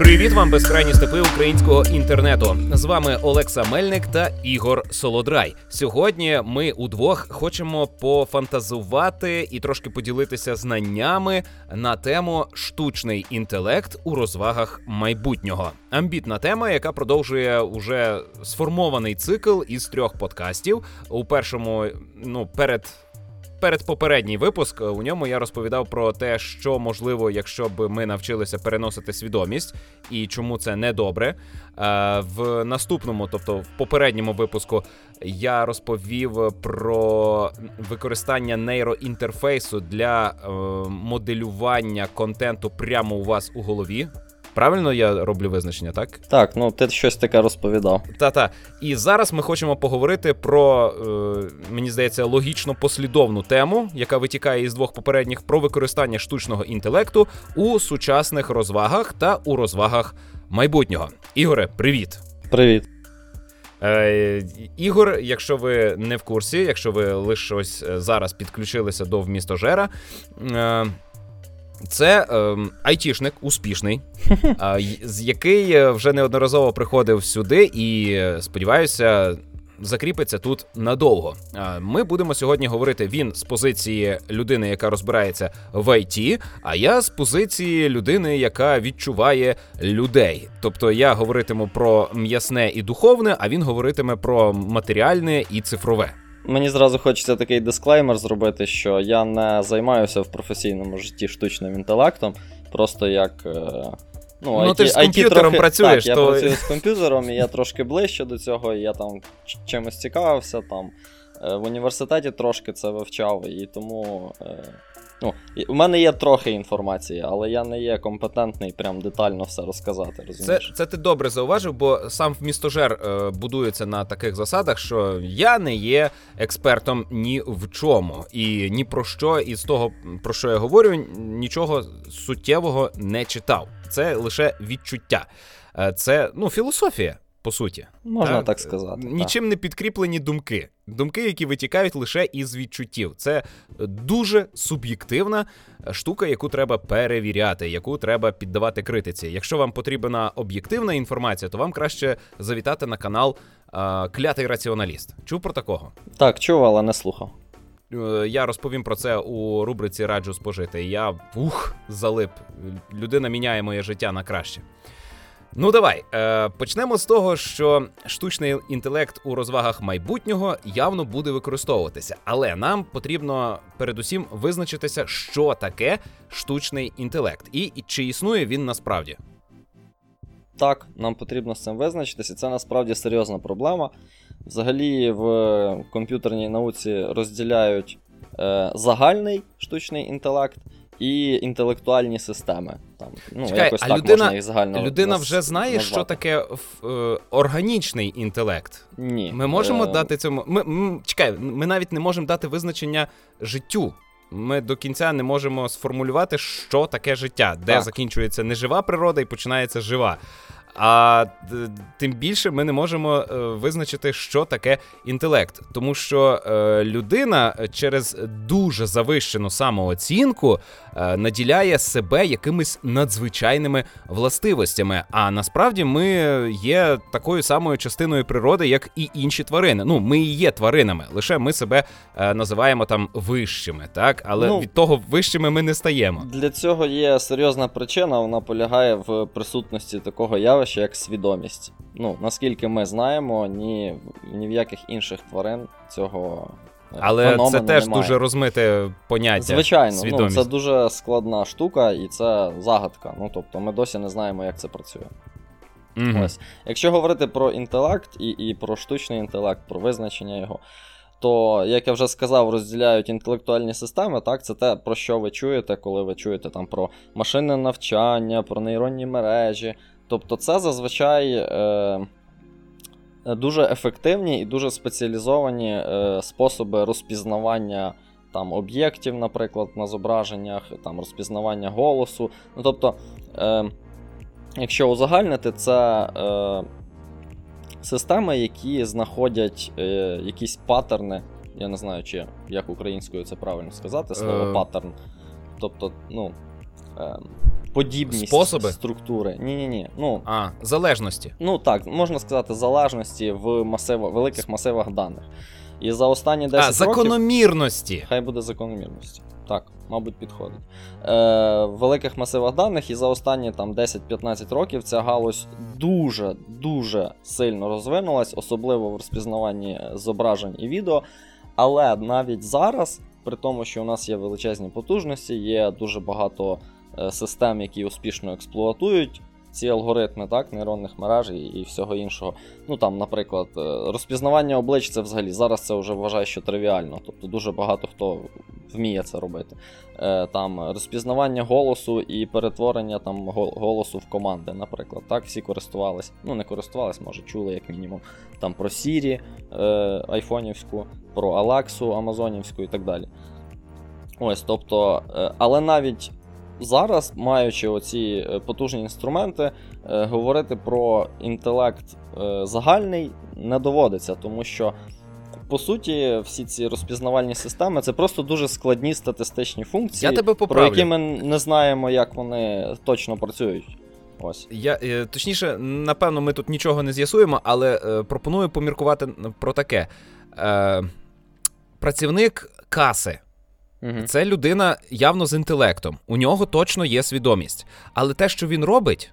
Привіт вам, безкрайні степи українського інтернету. З вами Олекса Мельник та Ігор Солодрай. Сьогодні ми удвох хочемо пофантазувати і трошки поділитися знаннями на тему штучний інтелект у розвагах майбутнього. Амбітна тема, яка продовжує уже сформований цикл із трьох подкастів. У першому, ну перед передпопередній випуск. У ньому я розповідав про те, що можливо, якщо б ми навчилися переносити свідомість і чому це не добре. Е, в наступному, тобто в попередньому випуску, я розповів про використання нейроінтерфейсу для е, моделювання контенту прямо у вас у голові. Правильно я роблю визначення, так? Так, ну ти щось таке розповідав. Та-та. І зараз ми хочемо поговорити про, е, мені здається, логічно послідовну тему, яка витікає із двох попередніх про використання штучного інтелекту у сучасних розвагах та у розвагах майбутнього. Ігоре, привіт. Привіт. Е, Ігор, якщо ви не в курсі, якщо ви лише ось е, зараз підключилися до вмістожера. Е, це е, айтішник успішний, з який е, вже неодноразово приходив сюди і е, сподіваюся. Закріпиться тут надовго. Ми будемо сьогодні говорити він з позиції людини, яка розбирається в ІТ, а я з позиції людини, яка відчуває людей. Тобто я говоритиму про м'ясне і духовне, а він говоритиме про матеріальне і цифрове. Мені зразу хочеться такий дисклеймер зробити, що я не займаюся в професійному житті штучним інтелектом, просто як. Е, ну, ну IT, ти ж з комп'ютером трохи... працюєш. Так, то... Я працюю з комп'ютером, і я трошки ближче до цього, і я там чимось цікавився. там. Е, в університеті трошки це вивчав, і тому е, Ну, У мене є трохи інформації, але я не є компетентний прям детально все розказати. розумієш? Це це ти добре зауважив, бо сам вмістожер е, будується на таких засадах, що я не є експертом ні в чому, і ні про що із того, про що я говорю, нічого суттєвого не читав. Це лише відчуття. Е, це ну, філософія по суті. Можна так, так сказати. Нічим так. не підкріплені думки. Думки, які витікають лише із відчуттів. Це дуже суб'єктивна штука, яку треба перевіряти, яку треба піддавати критиці. Якщо вам потрібна об'єктивна інформація, то вам краще завітати на канал а, Клятий раціоналіст. Чув про такого? Так, чув, але не слухав. Е, я розповім про це у рубриці Раджу спожити. Я ух, залип. Людина міняє моє життя на краще. Ну давай е, почнемо з того, що штучний інтелект у розвагах майбутнього явно буде використовуватися, але нам потрібно передусім визначитися, що таке штучний інтелект, і чи існує він насправді. Так, нам потрібно з цим визначитися. Це насправді серйозна проблема. Взагалі, в комп'ютерній науці розділяють е, загальний штучний інтелект і інтелектуальні системи. Там, ну, Чекай, якось а так людина, можна їх загально Людина нас, вже знає, назвати. що таке е, органічний інтелект. Ні. Ми можемо е... дати цьому. Ми, ми, Чекай, ми навіть не можемо дати визначення життю. Ми до кінця не можемо сформулювати, що таке життя, де так. закінчується нежива природа і починається жива. А тим більше ми не можемо е, визначити, що таке інтелект, тому що е, людина через дуже завищену самооцінку е, наділяє себе якимись надзвичайними властивостями. А насправді ми є такою самою частиною природи, як і інші тварини. Ну, ми і є тваринами, лише ми себе називаємо там вищими, так але ну, від того вищими ми не стаємо. Для цього є серйозна причина. Вона полягає в присутності такого явища, явище як свідомість. Ну, наскільки ми знаємо, ні ні в яких інших тварин цього. Е, Але це теж немає. дуже розмите поняття. Звичайно, свідомість. ну, це дуже складна штука і це загадка. Ну, тобто, ми досі не знаємо, як це працює. mm Ось. Якщо говорити про інтелект і і про штучний інтелект, про визначення його, то, як я вже сказав, розділяють інтелектуальні системи. Так, Це те, про що ви чуєте, коли ви чуєте там про машинне навчання, про нейронні мережі, Тобто, це зазвичай е, дуже ефективні і дуже спеціалізовані е, способи розпізнавання там, об'єктів, наприклад, на зображеннях, там, розпізнавання голосу. Ну, Тобто, е, якщо узагальнити, це е, системи, які знаходять е, якісь паттерни. Я не знаю, чи як українською це правильно сказати, слово е... паттерн. Тобто, ну. Е, подібність Способи? структури. Ні, ні, ні. Ну А, залежності. ну так, можна сказати, залежності в масивах, великих масивах даних. І за останні 10 А, років. закономірності. Хай буде закономірності. Так, мабуть, підходить. Е, в великих масивах даних і за останні там 10-15 років ця галузь дуже дуже сильно розвинулась, особливо в розпізнаванні зображень і відео. Але навіть зараз, при тому, що у нас є величезні потужності, є дуже багато систем, які успішно експлуатують ці алгоритми, так, нейронних мереж і, і всього іншого. Ну там, наприклад, е, розпізнавання облич це взагалі зараз це вже вважаю, що тривіально. Тобто дуже багато хто вміє це робити. Е, Там розпізнавання голосу і перетворення там голосу в команди, наприклад. Так, всі користувались. Ну, не користувались, може, чули як мінімум. Там про Siri е, айфонівську, про Алексу Амазонівську і так далі. Ось, тобто, е, але навіть зараз, маючи оці е, потужні інструменти, е, говорити про інтелект е, загальний не доводиться, тому що. По суті, всі ці розпізнавальні системи це просто дуже складні статистичні функції, Я тебе про які ми не знаємо, як вони точно працюють. Ось. Я, точніше, напевно, ми тут нічого не з'ясуємо, але е, пропоную поміркувати про таке. Е, працівник каси. Угу. Це людина явно з інтелектом. У нього точно є свідомість. Але те, що він робить,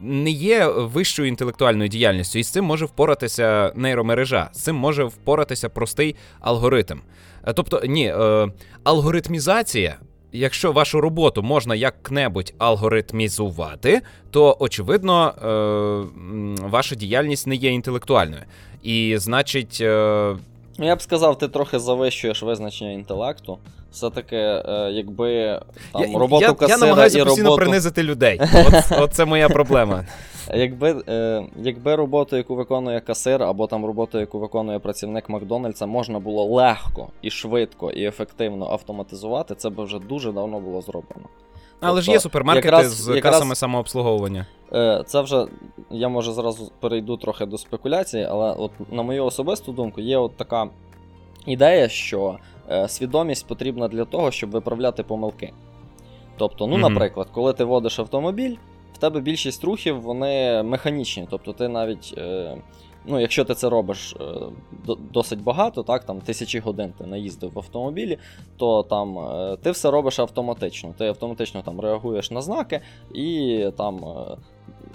не є вищою інтелектуальною діяльністю, і з цим може впоратися нейромережа, з цим може впоратися простий алгоритм. Е, Тобто, ні, е, алгоритмізація. Якщо вашу роботу можна як-небудь алгоритмізувати, то очевидно е, ваша діяльність не є інтелектуальною. І значить, е, я б сказав, ти трохи завищуєш визначення інтелекту. Все-таки, е, якби там я, роботу я, касира я намагаюся і постійно роботу. принизити людей. От, от це моя проблема. Якби, е, якби роботу, яку виконує касир, або там роботу, яку виконує працівник Макдональдса, можна було легко і швидко і ефективно автоматизувати, це б вже дуже давно було зроблено. Але ж Тобто, є супермаркети якраз- з якраз- касами самообслуговування. Е, Це вже я може зразу перейду трохи до спекуляції, але от на мою особисту думку, є от така ідея, що е, свідомість потрібна для того, щоб виправляти помилки. Тобто, ну, Мгм. наприклад, коли ти водиш автомобіль, в тебе більшість рухів вони механічні. Тобто ти навіть. Е, Ну, якщо ти це робиш е, досить багато, так, там тисячі годин ти наїздив в автомобілі, то там е, ти все робиш автоматично. Ти автоматично там реагуєш на знаки і там е,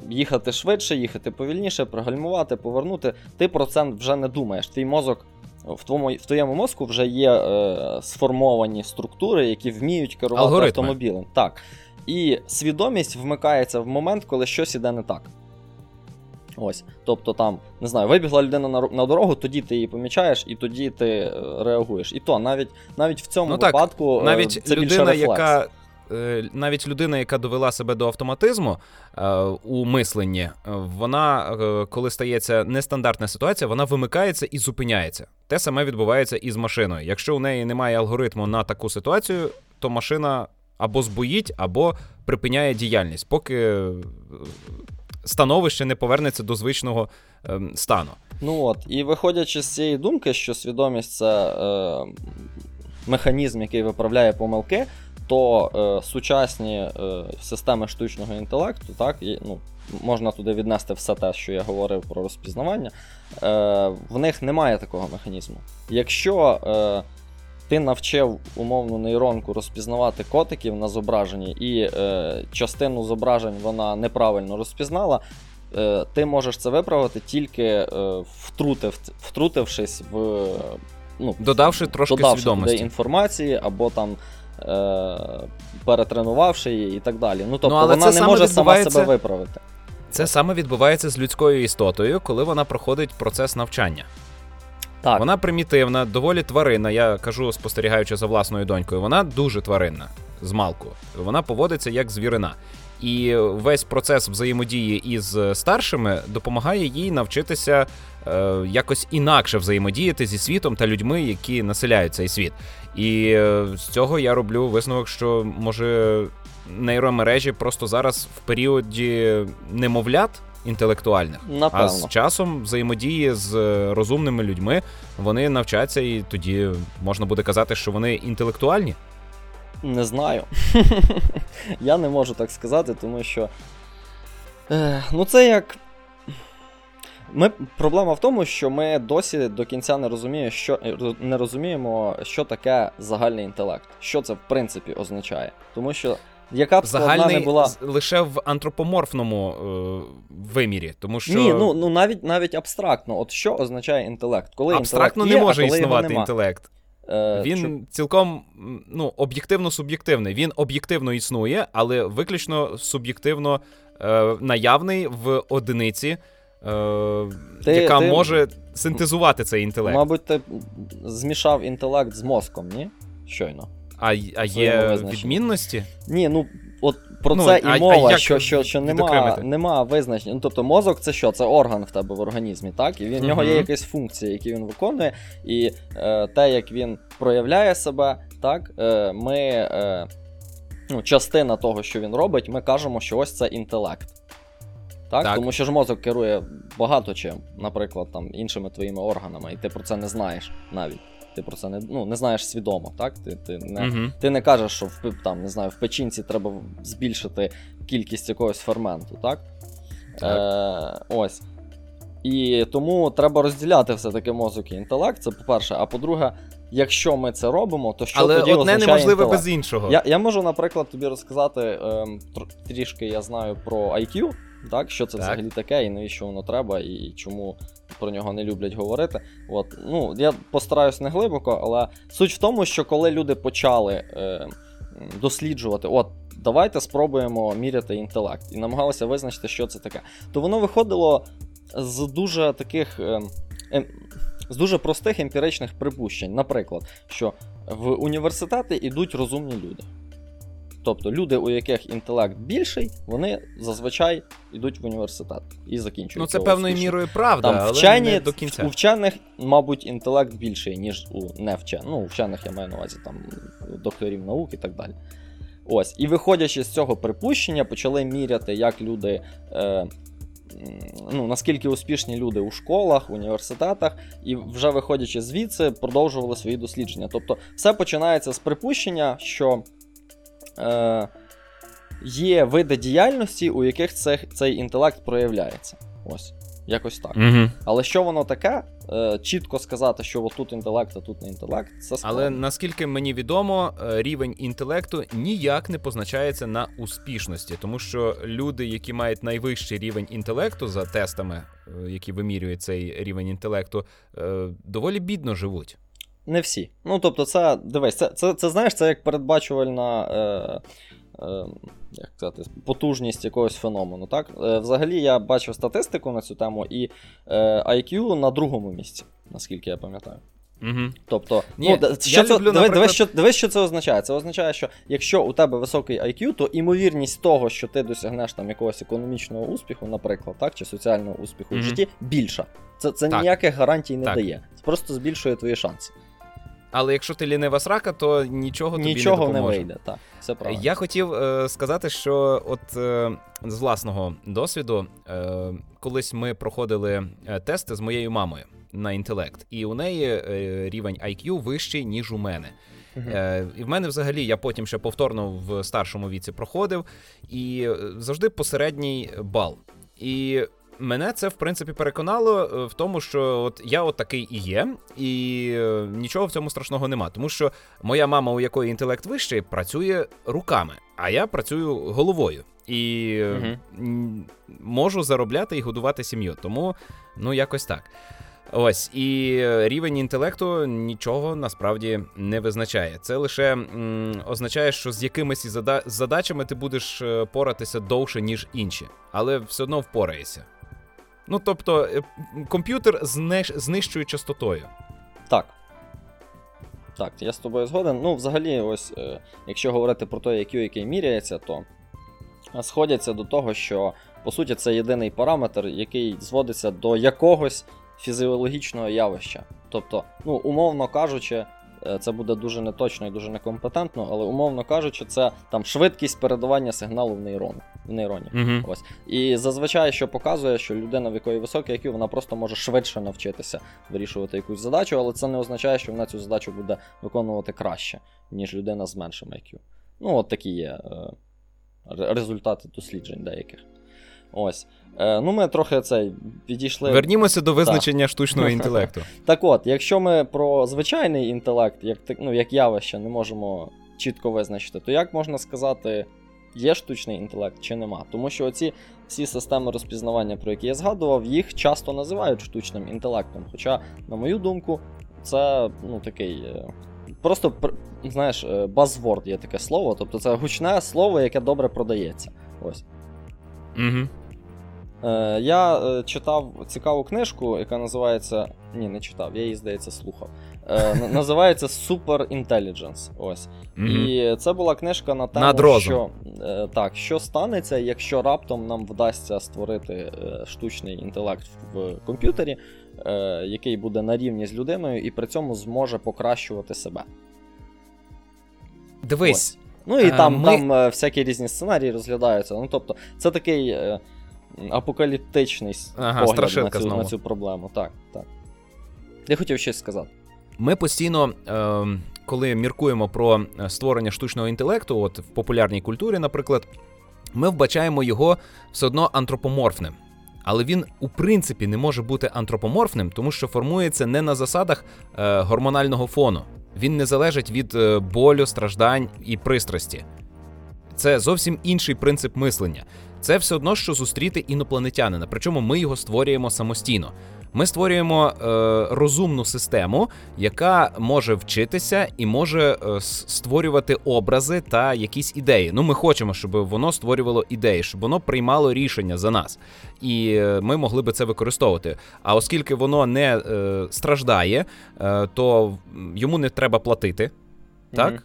їхати швидше, їхати повільніше, пригальмувати, повернути. Ти про це вже не думаєш. Твій мозок. В твоєму, в твоєму мозку вже є е, сформовані структури, які вміють керувати Алгоритми. автомобілем. Так. І свідомість вмикається в момент, коли щось іде не так. Ось. Тобто там, не знаю, вибігла людина на, на дорогу, тоді ти її помічаєш, і тоді ти е, реагуєш. І то навіть, навіть в цьому Ну так, випадку е, Навіть це більше людина, рефлекс. яка. е, Навіть людина, яка довела себе до автоматизму е, у мисленні, вона, е, коли стається нестандартна ситуація, вона вимикається і зупиняється. Те саме відбувається і з машиною. Якщо у неї немає алгоритму на таку ситуацію, то машина або збоїть, або припиняє діяльність, поки становище не повернеться до звичного е, стану. Ну от, і виходячи з цієї думки, що свідомість це е, механізм, який виправляє помилки, то е, сучасні е, системи штучного інтелекту, так, і, ну, можна туди віднести все те, що я говорив про розпізнавання, е, в них немає такого механізму. Якщо е, ти навчив умовну нейронку розпізнавати котиків на зображенні, і е, частину зображень вона неправильно розпізнала, е, ти можеш це виправити тільки е, втрутив, втрутившись в. Ну, Додавши трошки додавши свідомості. інформації або там. Е, перетренувавши її і так далі. Ну, тобто але вона не може сама себе виправити. Це саме відбувається з людською істотою, коли вона проходить процес навчання. Так. Вона примітивна, доволі тваринна. Я кажу, спостерігаючи за власною донькою. Вона дуже тваринна з малку. Вона поводиться як звірина. І весь процес взаємодії із старшими допомагає їй навчитися е, якось інакше взаємодіяти зі світом та людьми, які населяють цей світ. І е, з цього я роблю висновок, що може нейромережі просто зараз в періоді немовлят інтелектуальних. Напевно. А з часом взаємодії з е, розумними людьми вони навчаться, і тоді можна буде казати, що вони інтелектуальні. Не знаю. Я не можу так сказати, тому що. Е, ну, це як. Ми, Проблема в тому, що ми досі до кінця не розуміємо, що, не розуміємо, що таке загальний інтелект. Що це в принципі означає. Тому що яка б Загальний не була. лише в антропоморфному е, вимірі. Тому що... Ні, ну ну навіть навіть абстрактно. От що означає інтелект? Коли Абстрактно інтелект не може коли існувати інтелект. Е, Він що... цілком ну, об'єктивно суб'єктивний. Він об'єктивно існує, але виключно суб'єктивно е, наявний в одиниці, е, ти, яка ти, може синтезувати цей інтелект. Мабуть, ти змішав інтелект з мозком, ні? Щойно. А а є відмінності? Ні, ну от про ну, це і а, мова, а що що, що нема нема визначення. Ну, Тобто мозок це що? Це орган в тебе в організмі, так? І в uh-huh. нього є якась функція, які він виконує, і е, те, як він проявляє себе, так, е, ми. Е, ну, Частина того, що він робить, ми кажемо, що ось це інтелект. Так? так? Тому що ж мозок керує багато чим, наприклад, там, іншими твоїми органами, і ти про це не знаєш навіть. Ти про це не ну, не знаєш свідомо, так? Ти ти, не uh ти не кажеш, що в там, не знаю, в печінці треба збільшити кількість якогось ферменту, так? так. Е, Ось. І тому треба розділяти все-таки мозок і інтелект, це по-перше. А по-друге, якщо ми це робимо, то що Але тоді одне неможливе інтелект? без іншого. Я я можу, наприклад, тобі розказати е, трішки я знаю про IQ, так? що це так. взагалі таке, і навіщо воно треба, і чому про нього не люблять говорити. От, ну, Я постараюсь не глибоко, але суть в тому, що коли люди почали е, досліджувати, от, давайте спробуємо міряти інтелект, і намагалися визначити, що це таке, то воно виходило з дуже таких. Е, е, з дуже простих емпіричних припущень, наприклад, що в університети йдуть розумні люди. Тобто люди, у яких інтелект більший, вони зазвичай йдуть в університет і закінчують. Ну це певною мірою правда, Там але вчені, не до кінця. У вчених, мабуть, інтелект більший, ніж у невчених. Ну, у вчених я маю на увазі там докторів наук і так далі. Ось. І виходячи з цього припущення, почали міряти, як люди. Е, ну, Наскільки успішні люди у школах, університетах, і вже виходячи звідси, продовжували свої дослідження. Тобто, все починається з припущення, що е, є види діяльності, у яких цей, цей інтелект проявляється. Ось. Якось так. Угу. Але що воно таке? Е, чітко сказати, що тут інтелект, а тут не інтелект, це складно. Але наскільки мені відомо, е, рівень інтелекту ніяк не позначається на успішності, тому що люди, які мають найвищий рівень інтелекту за тестами, е, які вимірюють цей рівень інтелекту, е, доволі бідно живуть. Не всі. Ну, тобто, це дивись, це це, це знаєш, це як передбачувальна е, е, як сказати, потужність якогось феномену. так? Е, Взагалі я бачив статистику на цю тему, і е, IQ на другому місці, наскільки я пам'ятаю. Угу. Тобто, Ні, ну, що це, люблю, диви, наприклад... що, диви, що це означає? Це означає, що якщо у тебе високий IQ, то імовірність того, що ти досягнеш там якогось економічного успіху, наприклад, так, чи соціального успіху угу. в житті, більша. Це це ніяких гарантій не так. дає. Це просто збільшує твої шанси. Але якщо ти лінива срака, то нічого тобі не допоможе. не вийде. так. Це правильно. Я хотів е, сказати, що от е, з власного досвіду, е, колись ми проходили е, тести з моєю мамою на інтелект, і у неї е, рівень IQ вищий, ніж у мене. Uh-huh. І в мене взагалі я потім ще повторно в старшому віці проходив, і е, завжди посередній бал. І Мене це в принципі переконало е, в тому, що от я от такий і є, і е, нічого в цьому страшного нема. Тому що моя мама, у якої інтелект вищий, працює руками, а я працюю головою і угу. можу заробляти і годувати сім'ю. Тому ну якось так. Ось і рівень інтелекту нічого насправді не визначає. Це лише м, означає, що з якимись зада- задачами ти будеш поратися довше, ніж інші, але все одно впораєшся. Ну, тобто, е, комп'ютер з нижчою частотою. Так. Так, я з тобою згоден. Ну, взагалі, ось, е, якщо говорити про той IQ, який міряється, то сходяться до того, що по суті це єдиний параметр, який зводиться до якогось фізіологічного явища. Тобто, ну, умовно кажучи, це буде дуже неточно і дуже некомпетентно, але умовно кажучи, це там швидкість передавання сигналу в нейрон, в нейроні. Uh-huh. Ось. І зазвичай, що показує, що людина, в якої високий IQ, вона просто може швидше навчитися вирішувати якусь задачу, але це не означає, що вона цю задачу буде виконувати краще, ніж людина з меншим IQ. Ну, от такі є е, результати досліджень деяких. Ось. Е, ну, ми трохи цей підійшли. Вернімося до визначення так. штучного інтелекту. Так от, якщо ми про звичайний інтелект, як ну, як явище, не можемо чітко визначити, то як можна сказати, є штучний інтелект чи нема? Тому що оці всі системи розпізнавання, про які я згадував, їх часто називають штучним інтелектом. Хоча, на мою думку, це ну, такий. Е, просто, знаєш, е, buzzword є таке слово, тобто це гучне слово, яке добре продається. Ось. Угу. Е, Я е, читав цікаву книжку, яка називається. Ні, не читав, я її, здається, слухав. Е, Називається Super Intelligence. Ось. Mm-hmm. І це була книжка на тему, що е, так, що станеться, якщо раптом нам вдасться створити штучний інтелект в комп'ютері, який буде на рівні з людиною, і при цьому зможе покращувати себе. Дивись. Ось. Ну і там ми... там всякі різні сценарії розглядаються. Ну, тобто, це такий апокаліптичний ага, погляд на цю, на цю проблему. Так, так. Я хотів щось сказати. Ми постійно, е, коли міркуємо про е, створення штучного інтелекту, от в популярній культурі, наприклад, ми вбачаємо його все одно антропоморфним. Але він у принципі не може бути антропоморфним, тому що формується не на засадах е, гормонального фону. Він не залежить від е, болю, страждань і пристрасті. Це зовсім інший принцип мислення. Це все одно, що зустріти інопланетянина, причому ми його створюємо самостійно. Ми створюємо е, розумну систему, яка може вчитися і може е, створювати образи та якісь ідеї. Ну, ми хочемо, щоб воно створювало ідеї, щоб воно приймало рішення за нас, і е, ми могли би це використовувати. А оскільки воно не е, страждає, е, то йому не треба платити. Так?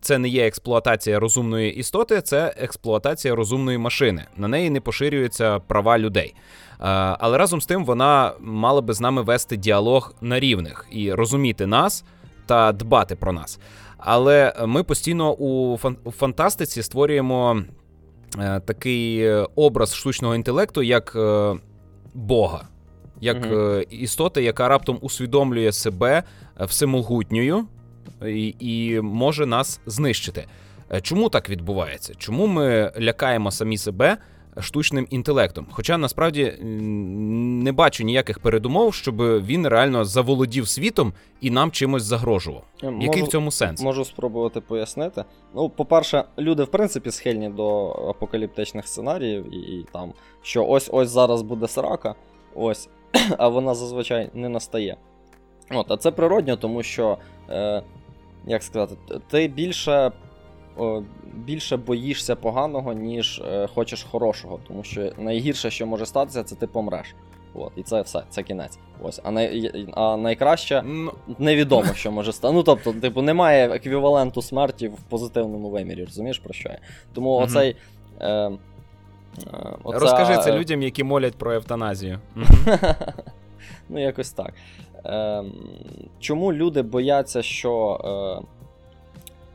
Це не є експлуатація розумної істоти, це експлуатація розумної машини. На неї не поширюються права людей. Але разом з тим вона мала би з нами вести діалог на рівних і розуміти нас та дбати про нас. Але ми постійно у фантастиці створюємо е, такий образ штучного інтелекту як е, Бога, як істоти, яка раптом усвідомлює себе всемогутньою і, і може нас знищити. Чому так відбувається? Чому ми лякаємо самі себе? штучним інтелектом. Хоча насправді не бачу ніяких передумов, щоб він реально заволодів світом і нам чимось загрожував. Можу, Який в цьому сенс? Можу спробувати пояснити. Ну, по-перше, люди в принципі схильні до апокаліптичних сценаріїв, і, і там, що ось ось зараз буде срака, ось, а вона зазвичай не настає. От, А це природньо, тому що, е, як сказати, ти більше більше боїшся поганого, ніж е, хочеш хорошого. Тому що найгірше, що може статися, це ти помреш. От, І це все, це кінець. Ось. А най, а найкраще ну. невідомо, що може стати. Ну, тобто, типу, немає еквіваленту смерті в позитивному вимірі, розумієш, про що я? Тому угу. оцей. Е, е, оця... Розкажи це людям, які молять про евтаназію. Ну, якось так. Е, Чому люди бояться, що. Е,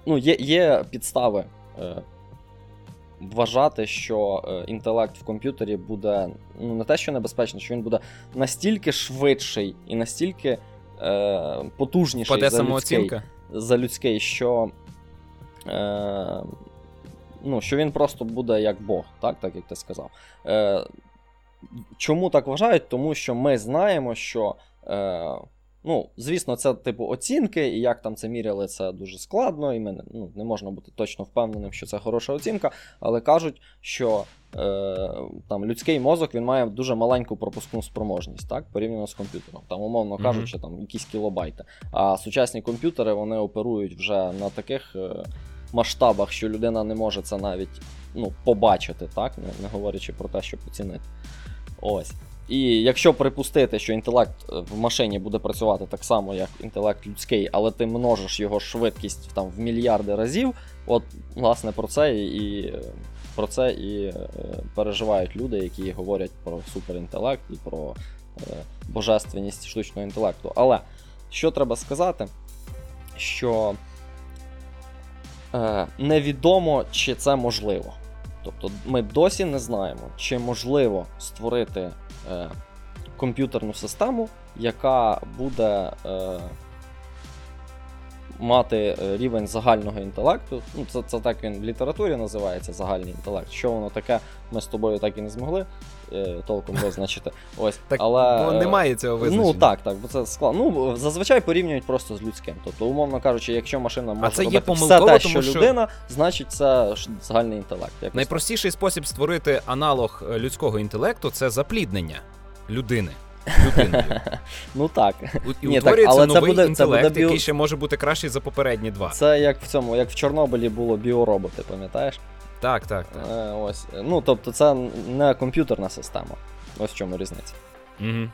ну, є є підстави е, вважати, що е, інтелект в комп'ютері буде ну, не те, що небезпечний, що він буде настільки швидший і настільки е, потужніший за людський, за людський, що е, ну, що він просто буде як Бог, так, так як ти сказав. Е, Чому так вважають? Тому що ми знаємо, що. Е, Ну, звісно, це типу оцінки, і як там це міряли, це дуже складно, і ми ну, не можна бути точно впевненим, що це хороша оцінка, але кажуть, що е, там людський мозок він має дуже маленьку пропускну спроможність, так, порівняно з комп'ютером. Там, умовно кажучи, там якісь кілобайти. А сучасні комп'ютери вони оперують вже на таких е, масштабах, що людина не може це навіть ну, побачити, так, не, не говорячи про те, щоб оцінити. Ось. І якщо припустити, що інтелект е, в машині буде працювати так само, як інтелект людський, але ти множиш його швидкість там в мільярди разів, от власне про це і про це і е, переживають люди, які говорять про суперінтелект і про е, божественність штучного інтелекту. Але що треба сказати, що невідомо, чи це можливо. Тобто ми досі не знаємо, чи можливо створити е, комп'ютерну систему, яка буде е, мати е, рівень загального інтелекту. Ну, це, це так він в літературі називається загальний інтелект. Що воно таке, ми з тобою так і не змогли толком визначити. Ось, Так, але, бо немає цього визначення. Ну так, так, бо це складно. Ну, зазвичай порівнюють просто з людським. Тобто, умовно кажучи, якщо машина може це є робити все помилково, те, тому що, що- людина, значить це загальний інтелект. Якось Найпростіший спосіб створити аналог е, людського інтелекту це запліднення людини. Людиною. Ну так. І Ні, так, утворюється але це новий буде- це інтелект, буде біо- який ще може бути кращий за попередні два. Це як в цьому, як в Чорнобилі було біороботи, пам'ятаєш? Так, так, так. Е, ось. Ну, тобто, це не комп'ютерна система. Ось в чому різниця. Угу.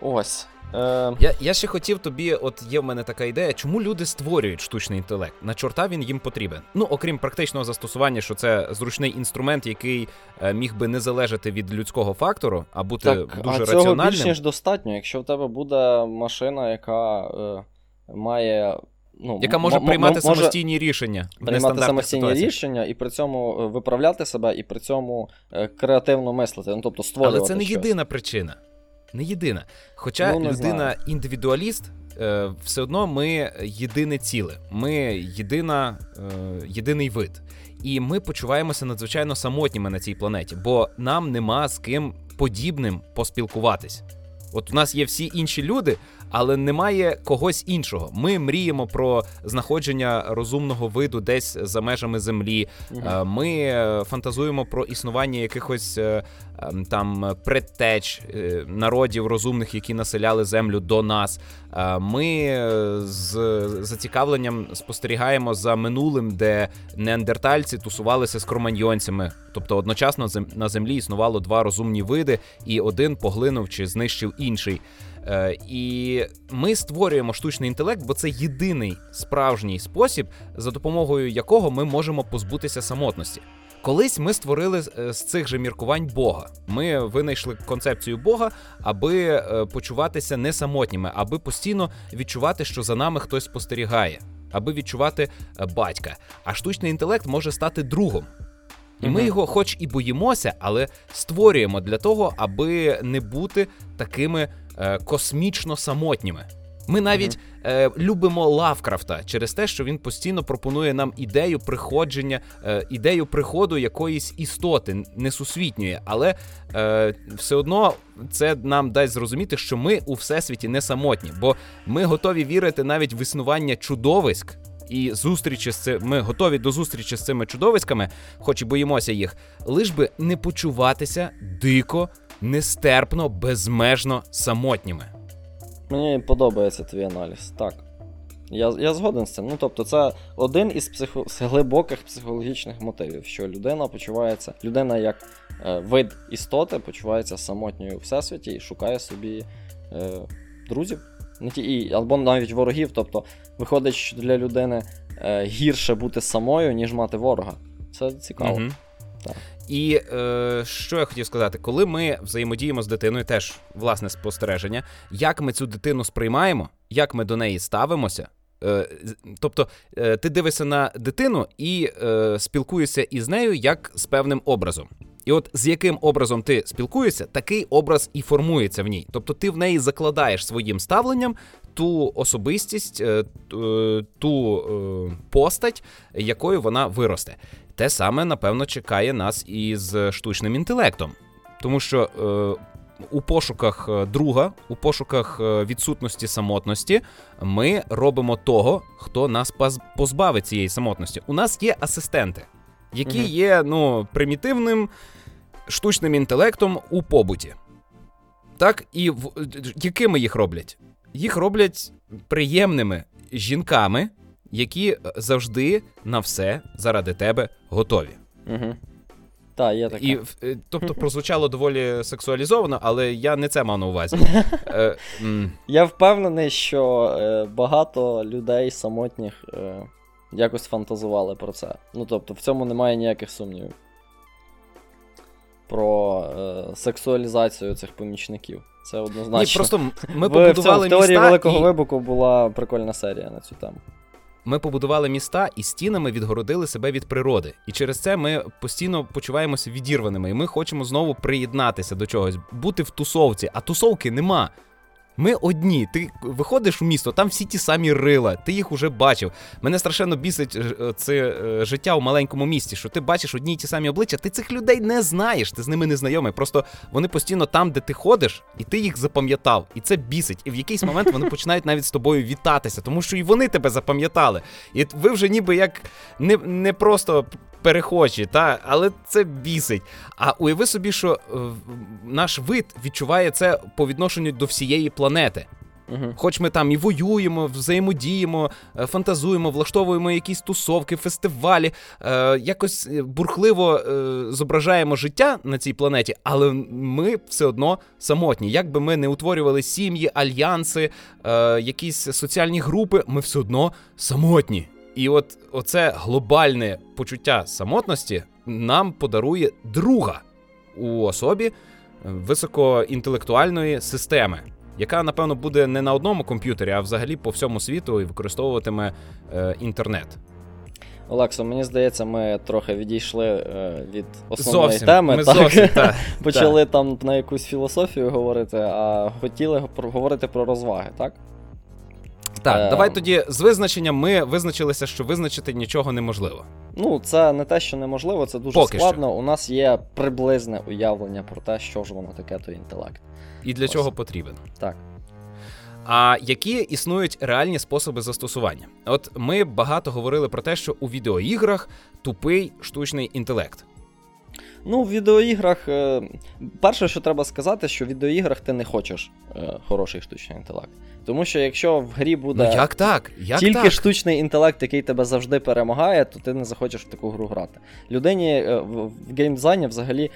Ось. Е, Я, я ще хотів тобі, от є в мене така ідея, чому люди створюють штучний інтелект? На чорта він їм потрібен. Ну, окрім практичного застосування, що це зручний інструмент, який е, міг би не залежати від людського фактору, а бути так, дуже а цього раціональним. більш ніж достатньо, якщо в тебе буде машина, яка е, має. Ну, Яка може приймати може самостійні рішення приймати самостійні ситуаціях. рішення і при цьому е, виправляти себе, і при цьому е, креативно мислити. Ну, тобто створювати Але це не щось. єдина причина. Не єдина. Хоча Ну, не людина індивідуаліст, е, все одно ми єдине ціле, ми єдина, єдиний вид. І ми почуваємося надзвичайно самотніми на цій планеті, бо нам нема з ким подібним поспілкуватись. От у нас є всі інші люди, але немає когось іншого. Ми мріємо про знаходження розумного виду десь за межами землі. Е, Ми е, фантазуємо про існування якихось е, ем, там предтеч народів розумних, які населяли землю до нас. Ми з зацікавленням спостерігаємо за минулим, де неандертальці тусувалися з кроманьйонцями. Тобто одночасно на землі існувало два розумні види, і один поглинув чи знищив інший. Е, І ми створюємо штучний інтелект, бо це єдиний справжній спосіб, за допомогою якого ми можемо позбутися самотності. Колись ми створили е, з цих же міркувань Бога. Ми винайшли концепцію Бога, аби е, почуватися не самотніми, аби постійно відчувати, що за нами хтось спостерігає, аби відчувати е, батька. А штучний інтелект може стати другом. І ми його, хоч і боїмося, але створюємо для того, аби не бути такими е, космічно самотніми. Ми навіть е, любимо Лавкрафта через те, що він постійно пропонує нам ідею приходження, е, ідею приходу якоїсь істоти несусвітньої, але е, все одно це нам дасть зрозуміти, що ми у всесвіті не самотні, бо ми готові вірити навіть в існування чудовиськ. І зустрічі з цим, ми готові до зустрічі з цими чудовиськами, хоч і боїмося їх, лиш би не почуватися дико, нестерпно, безмежно самотніми. Мені подобається твій аналіз, так. Я, я згоден з цим. Ну, тобто, це один із психо... глибоких психологічних мотивів, що людина почувається, людина як е, вид істоти почувається самотньою у всесвіті і шукає собі е, друзів. Не ті, і, або навіть ворогів. Тобто, виходить, що для людини е, гірше бути самою, ніж мати ворога. Це цікаво. Мгм. І е, що я хотів сказати, коли ми взаємодіємо з дитиною, теж власне спостереження, як ми цю дитину сприймаємо, як ми до неї ставимося. Е, тобто е, ти дивишся на дитину і е, спілкуєшся із нею як з певним образом. І от з яким образом ти спілкуєшся, такий образ і формується в ній. Тобто ти в неї закладаєш своїм ставленням ту особистість, е, е, ту е, постать, якою вона виросте. Те саме, напевно, чекає нас і з штучним інтелектом. Тому що е, у пошуках е, друга, у пошуках е, відсутності самотності, ми робимо того, хто нас позбавить цієї самотності. У нас є асистенти, які Мгм. є ну, примітивним штучним інтелектом у побуті. Так, і в, якими їх роблять? Їх роблять приємними жінками, які е, завжди на все заради тебе готові. Угу. Так, є таке. І е, тобто прозвучало доволі сексуалізовано, але я не це мав на увазі. Е, м, Я впевнений, що багато людей самотніх е, якось фантазували про це. Ну тобто, в цьому немає ніяких сумнівів. Про е, сексуалізацію цих помічників. Це однозначно. Ні, просто ми В- в, в теорії міста, Великого і, вибуху була прикольна серія на цю тему. Ми побудували міста і стінами відгородили себе від природи. І через це ми постійно почуваємося відірваними. І ми хочемо знову приєднатися до чогось, бути в тусовці, а тусовки нема. Ми одні. Ти виходиш в місто, там всі ті самі рила, ти їх уже бачив. Мене страшенно бісить е, це е, життя у маленькому місті, що ти бачиш одні й ті самі обличчя, ти цих людей не знаєш, ти з ними не знайомий. Просто вони постійно там, де ти ходиш, і ти їх запам'ятав. І це бісить. І в якийсь момент вони починають навіть з тобою вітатися, тому що і вони тебе запам'ятали. І ви вже ніби як не, не просто перехожі, та але це бісить. А уяви собі, що е, наш вид відчуває це по відношенню до всієї планети. Угу. Хоч ми там і воюємо, взаємодіємо, е, фантазуємо, влаштовуємо якісь тусовки, фестивалі, е, якось е, бурхливо е, зображаємо життя на цій планеті, але ми все одно самотні. Як би ми не утворювали сім'ї, альянси, е, якісь соціальні групи, ми все одно самотні. І от оце глобальне почуття самотності нам подарує друга у особі високоінтелектуальної системи, яка, напевно, буде не на одному комп'ютері, а взагалі по всьому світу і використовуватиме е, інтернет. Олексо, мені здається, ми трохи відійшли е, від основної Зовсім. теми. Ми так? зовсім, та, Почали там на якусь філософію говорити, а хотіли говорити про розваги, так? Так, Ем. давай тоді з визначенням ми визначилися, що визначити нічого неможливо. Ну, це не те, що неможливо, це дуже Поки складно. У нас є приблизне уявлення про те, що ж воно таке, той інтелект. І для Ось. чого потрібен. Так. А які існують реальні способи застосування? От ми багато говорили про те, що у відеоіграх тупий штучний інтелект. Ну, в відеоіграх. Е, перше, що треба сказати, що в відеоіграх ти не хочеш е, хороший штучний інтелект. Тому що якщо в грі буде Ну як так? Як тільки так? штучний інтелект, який тебе завжди перемагає, то ти не захочеш в таку гру грати. Людині е, в, геймдизайні взагалі.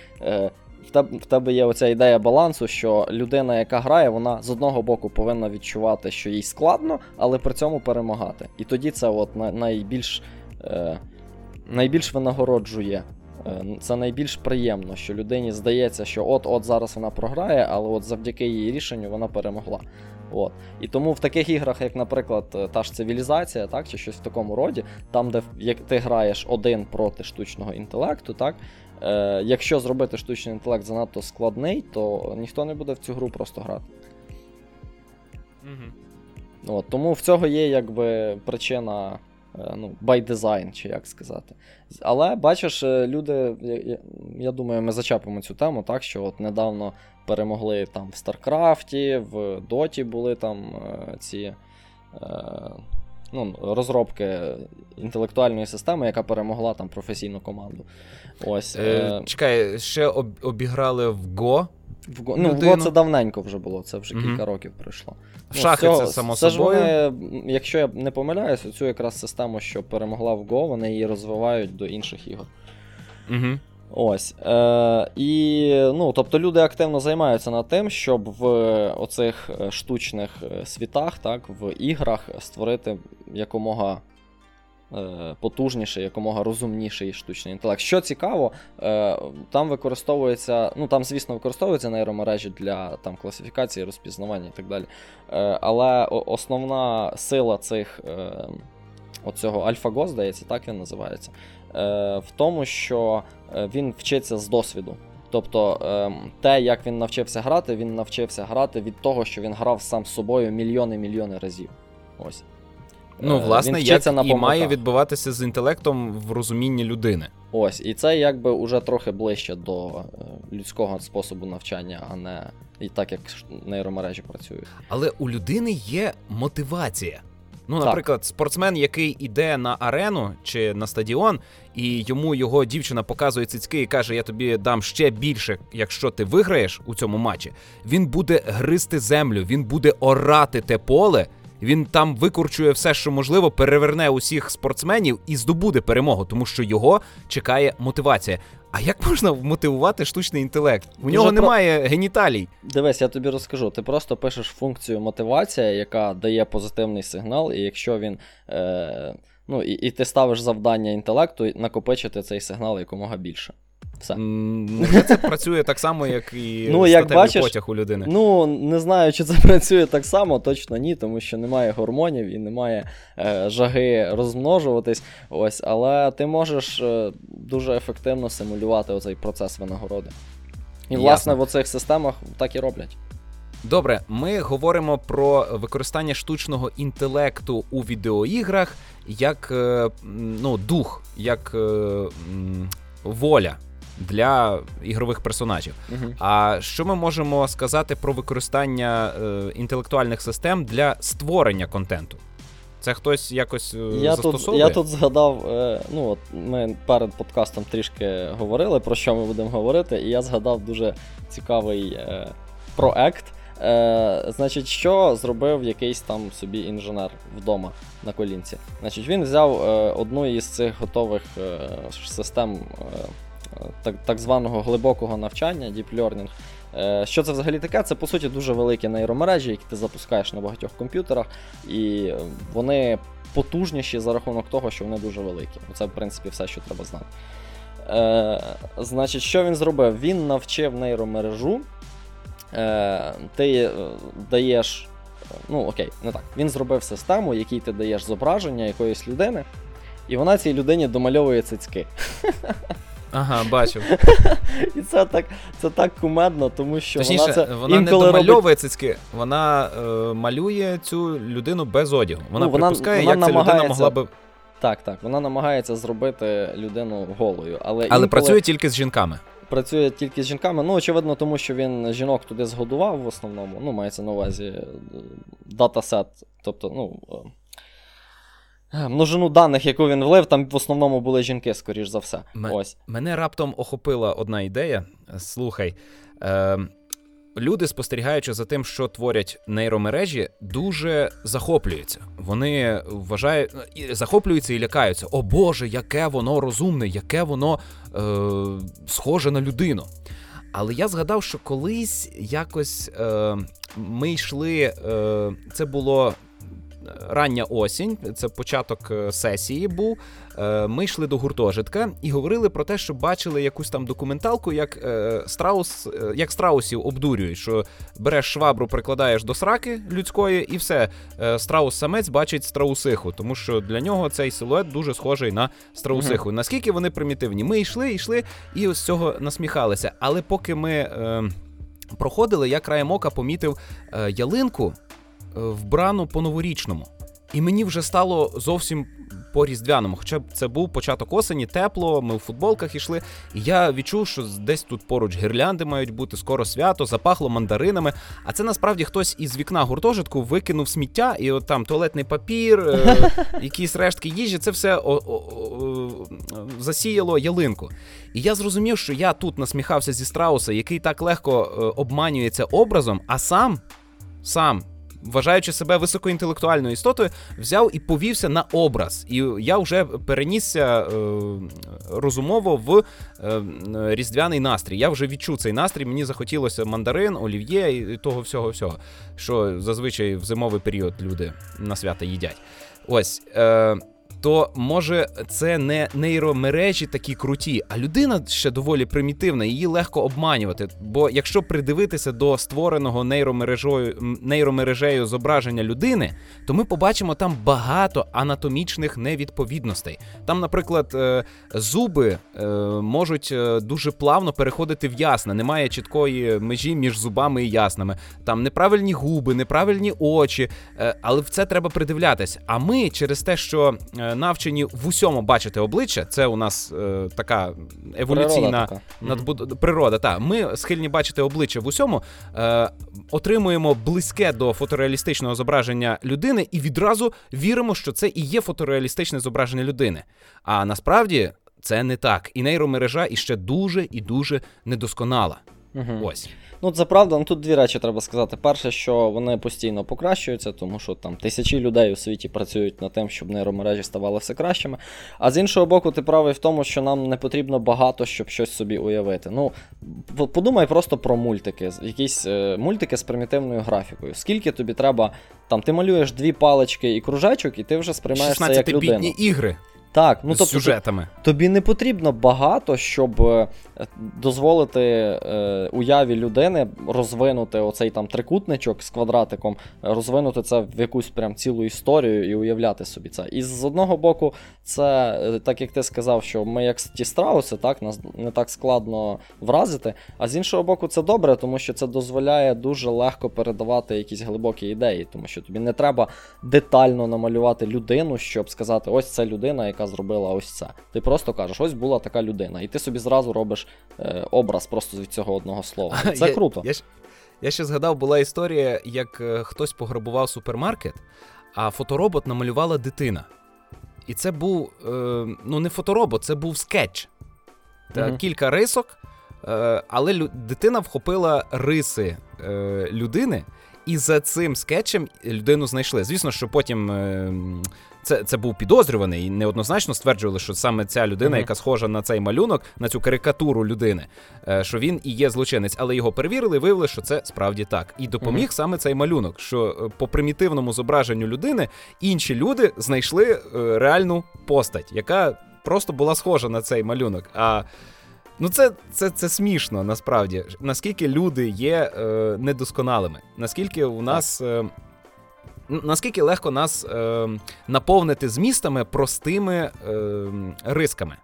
В тебе, є оця ідея балансу, що людина, яка грає, вона з одного боку повинна відчувати, що їй складно, але при цьому перемагати. І тоді це от найбільш, е, найбільш винагороджує. Е, Це найбільш приємно, що людині здається, що от-от зараз вона програє, але от завдяки її рішенню вона перемогла. От. І тому в таких іграх, як, наприклад, е, та ж цивілізація, так, чи щось в такому роді, там, де як ти граєш один проти штучного інтелекту, так, е, якщо зробити штучний інтелект занадто складний, то ніхто не буде в цю гру просто грати. Мгм. От, тому в цього є якби причина ну, by design, чи як сказати. Але бачиш, е, люди, я, я, думаю, ми зачепимо цю тему, так, що от недавно перемогли там в Старкрафті, в Доті були там е, ці. Е, Ну, розробки інтелектуальної системи, яка перемогла там професійну команду. Ось. Е, Е, чекай, ще об- обіграли в Го. В, Го- ну, в. Го це давненько вже було, це вже кілька років пройшло. В шахи цього- це само це собою. Ж вони, якщо я не помиляюсь, цю якраз систему, що перемогла в Go, вони її розвивають до інших ігор. Угу. Ось. Е, і, ну, тобто люди активно займаються над тим, щоб в оцих е, штучних е, світах, так, в іграх створити якомога. Е, Потужніший, якомога розумніший штучний інтелект. Що цікаво, е, там використовується, ну там, звісно, використовуються нейромережі для там, класифікації, розпізнавання і так далі. Е, але основна сила цих оцього AlphaGo, здається, так він називається, в тому, що він вчиться з досвіду. Тобто те, як він навчився грати, він навчився грати від того, що він грав сам з собою мільйони-мільйони разів. Ось. Ну, Е, власне, він як на і має відбуватися з інтелектом в розумінні людини. Ось. І це якби уже трохи ближче до е, людського способу навчання, а не і так, як нейромережі працюють. Але у людини є мотивація. Ну, Так. наприклад, спортсмен, який іде на арену чи на стадіон, і йому його дівчина показує цицьки і каже: Я тобі дам ще більше, якщо ти виграєш у цьому матчі. Він буде гризти землю, він буде орати те поле. Він там викорчує все, що можливо, переверне усіх спортсменів і здобуде перемогу, тому що його чекає мотивація. А як можна мотивувати штучний інтелект? У Дуже нього про- немає геніталій. Дивись, я тобі розкажу. Ти просто пишеш функцію мотивація, яка дає позитивний сигнал, і якщо він. Е, ну, і, і ти ставиш завдання інтелекту накопичити цей сигнал якомога більше. Все. М, це працює так само, як і Ну, як бачиш, потяг у людини? Ну, не знаю, чи це працює так само, точно ні, тому що немає гормонів і немає е, жаги розмножуватись. Ось, але ти можеш е, дуже ефективно симулювати оцей процес винагороди. І, Ясно. власне, в оцих системах так і роблять. Добре, ми говоримо про використання штучного інтелекту у відеоіграх як е, ну, дух, як е, воля для ігрових персонажів. Угу. А що ми можемо сказати про використання е, інтелектуальних систем для створення контенту? Це хтось якось е, Я тут, я тут згадав, е, ну от ми перед подкастом трішки говорили, про що ми будемо говорити, і я згадав дуже цікавий е, проект. Е, Значить, що зробив якийсь там собі інженер вдома на колінці? Значить, він взяв е, одну із цих готових е, систем так, так званого глибокого навчання, Deep Learning. Е, Що це взагалі таке? Це по суті дуже великі нейромережі, які ти запускаєш на багатьох комп'ютерах, і вони потужніші за рахунок того, що вони дуже великі. Це, в принципі, все, що треба знати. Е, Значить, що він зробив? Він навчив нейромережу. Е, Ти е, даєш. Ну, окей, не так. Він зробив систему, якій ти даєш зображення якоїсь людини, і вона цій людині домальовує цицьки. Ага, бачив. І це так це так кумедно, тому що Точніше, вона це вона не інколи робить... домальовує цицьки, вона е, малює цю людину без одягу. Вона, Ну, вона- припускає, вона як ця людина могла би. Так, так, вона намагається зробити людину голою, але, Але інколи працює тільки з жінками. працює тільки з жінками. Ну, очевидно, тому що він жінок туди згодував в основному. Ну, мається на увазі е, датасет, тобто, ну. Е, Множину даних, яку він влив, там в основному були жінки, скоріш за все. Ме- Ось. Мене раптом охопила одна ідея. Слухай, е, люди, спостерігаючи за тим, що творять нейромережі, дуже захоплюються. Вони вважають захоплюються і лякаються. О Боже, яке воно розумне, яке воно е, схоже на людину. Але я згадав, що колись якось е, ми йшли. Е, це було рання осінь, це початок е, сесії був. Е, Ми йшли до гуртожитка і говорили про те, що бачили якусь там документалку, як е, страус, як страусів обдурюють, що береш швабру, прикладаєш до сраки людської, і все. Страус-самець бачить страусиху, тому що для нього цей силует дуже схожий на страусиху. Наскільки вони примітивні? Ми йшли, йшли і з цього насміхалися. Але поки ми проходили, я краєм ока помітив е, ялинку е, вбрану по новорічному. І мені вже стало зовсім по різдвяному. Хоча це був початок осені, тепло, ми в футболках йшли. І я відчув, що десь тут поруч гірлянди мають бути, скоро свято, запахло мандаринами. А це насправді хтось із вікна гуртожитку викинув сміття, і от там туалетний папір, е, якісь рештки їжі, це все о- о- о- засіяло ялинку. І я зрозумів, що я тут насміхався зі страуса, який так легко е, обманюється образом, а сам, сам. Вважаючи себе високоінтелектуальною істотою, взяв і повівся на образ. І я вже перенісся е, розумово в е, різдвяний настрій. Я вже відчув цей настрій. Мені захотілося мандарин, олів'є і того всього, всього, що зазвичай в зимовий період люди на свята їдять. Ось. Е, то може це не нейромережі такі круті, а людина ще доволі примітивна, її легко обманювати. Бо якщо придивитися до створеного нейромережою нейромережею зображення людини, то ми побачимо там багато анатомічних невідповідностей. Там, наприклад, е, зуби е, можуть е, дуже плавно переходити в ясна, немає чіткої межі між зубами і яснами. Там неправильні губи, неправильні очі, але в це треба придивлятись. А ми через те, що навчені в усьому бачити обличчя, це у нас е, така еволюційна Природа надбуд... природа. Та ми схильні бачити обличчя в усьому, е, отримуємо близьке до фотореалістичного зображення людини і відразу віримо, що це і є фотореалістичне зображення людини. А насправді це не так. І нейромережа іще дуже і дуже недосконала. Мгм. Ось. Ну, це правда, ну тут дві речі треба сказати. Перше, що вони постійно покращуються, тому що там тисячі людей у світі працюють над тим, щоб нейромережі ставали все кращими. А з іншого боку, ти правий в тому, що нам не потрібно багато, щоб щось собі уявити. Ну, подумай просто про мультики, якісь е, мультики з примітивною графікою. Скільки тобі треба, там ти малюєш дві палички і кружечок, і ти вже сприймаєш це як людину. 16-бітні ігри. Так, ну тобто сюжетами. Тобі не потрібно багато, щоб е, дозволити е, уяві людини розвинути оцей там трикутничок з квадратиком, розвинути це в якусь прям цілу історію і уявляти собі це. І з одного боку, це е, так як ти сказав, що ми як ті страуси, так нас не так складно вразити. А з іншого боку, це добре, тому що це дозволяє дуже легко передавати якісь глибокі ідеї, тому що тобі не треба детально намалювати людину, щоб сказати, ось це людина, яка зробила ось це. Ти просто кажеш, ось була така людина, і ти собі зразу робиш е, образ просто від цього одного слова. І Це я, круто. Я, я ще згадав, була історія, як е, хтось пограбував супермаркет, а фоторобот намалювала дитина. І це був е, ну не фоторобот, це був скетч. Та Мгм. Кілька рисок, е, але лю- дитина вхопила риси е, людини, і за цим скетчем людину знайшли. Звісно, що потім. Це, це був підозрюваний, і неоднозначно стверджували, що саме ця людина, Мгм. яка схожа на цей малюнок, на цю карикатуру людини, е, що він і є злочинець, але його перевірили, і виявили, що це справді так. І допоміг саме цей малюнок, що е, по примітивному зображенню людини інші люди знайшли е, реальну постать, яка просто була схожа на цей малюнок. А ну це, це, це смішно насправді. Наскільки люди є е, недосконалими, наскільки у нас. Е, Наскільки легко нас е, наповнити змістами простими е, рисками?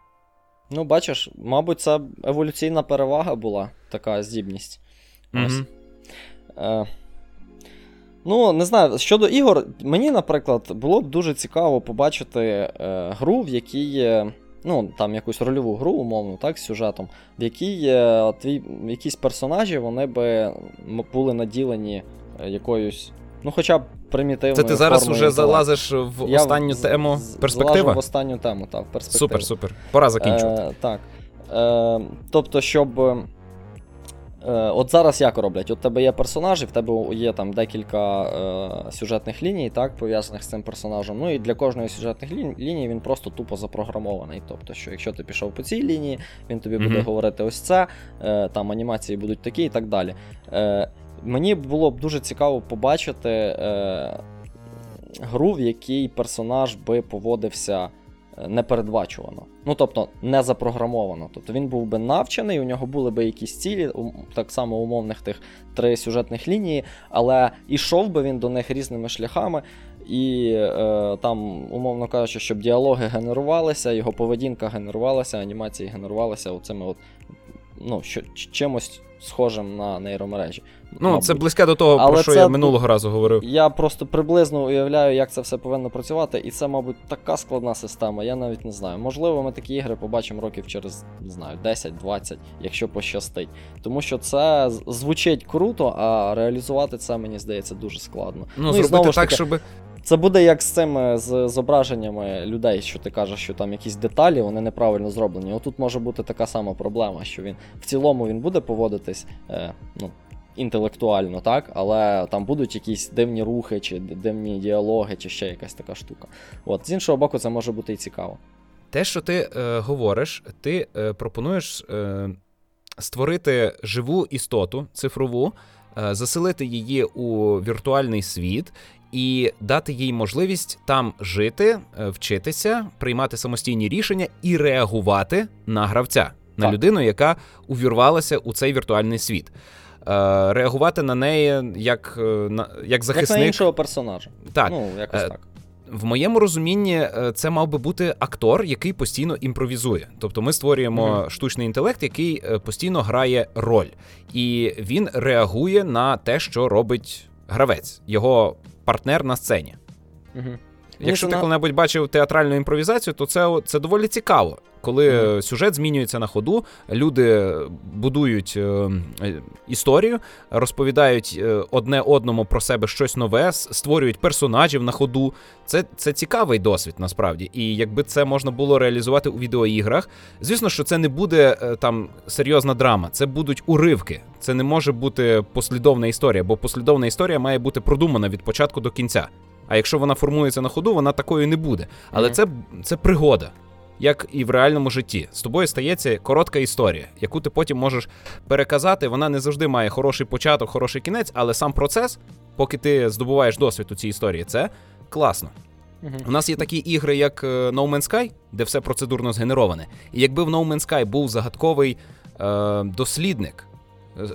Ну, бачиш, мабуть, це еволюційна перевага була, така здібність. Ось. Е, ну, не знаю, щодо ігор, мені, наприклад, було б дуже цікаво побачити е, гру, в якій. Ну, там якусь рольову гру, умовно, так, з сюжетом, в якій е, твій, якісь персонажі вони би були наділені е, якоюсь, ну, хоча б примітивною Це ти зараз уже залазиш в Я останню з- тему перспектива? в останню тему, так, перспектива. Супер, супер. Пора закінчувати. Е, так. Е, тобто, щоб. Е, от зараз як роблять? От тебе є персонажі, в тебе є там декілька е, сюжетних ліній, так, пов'язаних з цим персонажем. Ну і для кожної сюжетних ліній, ліній він просто тупо запрограмований. Тобто, що якщо ти пішов по цій лінії, він тобі буде Мгм. говорити ось це, е, там анімації будуть такі і так далі. Е, мені було б дуже цікаво побачити е, гру, в якій персонаж би поводився е, непередбачувано. Ну, тобто, не запрограмовано. Тобто він був би навчений, у нього були би якісь цілі, так само умовних тих три сюжетних лінії, але ішов би він до них різними шляхами. І е, там, умовно кажучи, щоб діалоги генерувалися, його поведінка генерувалася, анімації генерувалися оцими от, ну, що, чимось схожим на нейромережі. Ну, мабуть. це близьке до того, Але про що це я минулого разу говорив. Я просто приблизно уявляю, як це все повинно працювати, і це, мабуть, така складна система, я навіть не знаю. Можливо, ми такі ігри побачимо років через не знаю, 10-20, якщо пощастить. Тому що це звучить круто, а реалізувати це, мені здається, дуже складно. Ну, і зробити знову ж так, таки, щоб. Це буде як з цими з зображеннями людей, що ти кажеш, що там якісь деталі вони неправильно зроблені. Отут може бути така сама проблема, що він в цілому він буде поводитись е, ну, інтелектуально, так, але там будуть якісь дивні рухи, чи дивні діалоги, чи ще якась така штука. От, з іншого боку, це може бути і цікаво. Те, що ти е, говориш, ти е, пропонуєш е, створити живу істоту цифрову, е, заселити її у віртуальний світ і дати їй можливість там жити, е, вчитися, приймати самостійні рішення і реагувати на гравця, на Так. людину, яка увірвалася у цей віртуальний світ. Е, Реагувати на неї як, е, на, як Як захисник. на іншого персонажа. Так, Ну, якось так. в моєму розумінні це мав би бути актор, який постійно імпровізує. Тобто ми створюємо Мгм. штучний інтелект, який постійно грає роль, і він реагує на те, що робить гравець, його партнер на сцені. Угу. Якщо ти коли-небудь бачив театральну імпровізацію, то це, це доволі цікаво. Коли сюжет змінюється на ходу, люди будують е, е, історію, розповідають е, одне одному про себе щось нове, створюють персонажів на ходу. Це, це цікавий досвід насправді. І якби це можна було реалізувати у відеоіграх, звісно, що це не буде е, там серйозна драма, це будуть уривки. Це не може бути послідовна історія, бо послідовна історія має бути продумана від початку до кінця. А якщо вона формується на ходу, вона такою не буде. Але Мгм. це, це пригода, як і в реальному житті. З тобою стається коротка історія, яку ти потім можеш переказати. Вона не завжди має хороший початок, хороший кінець, але сам процес, поки ти здобуваєш досвід у цій історії, це класно. У нас є такі ігри, як е, No Man's Sky, де все процедурно згенероване. І якби в No Man's Sky був загадковий е, дослідник,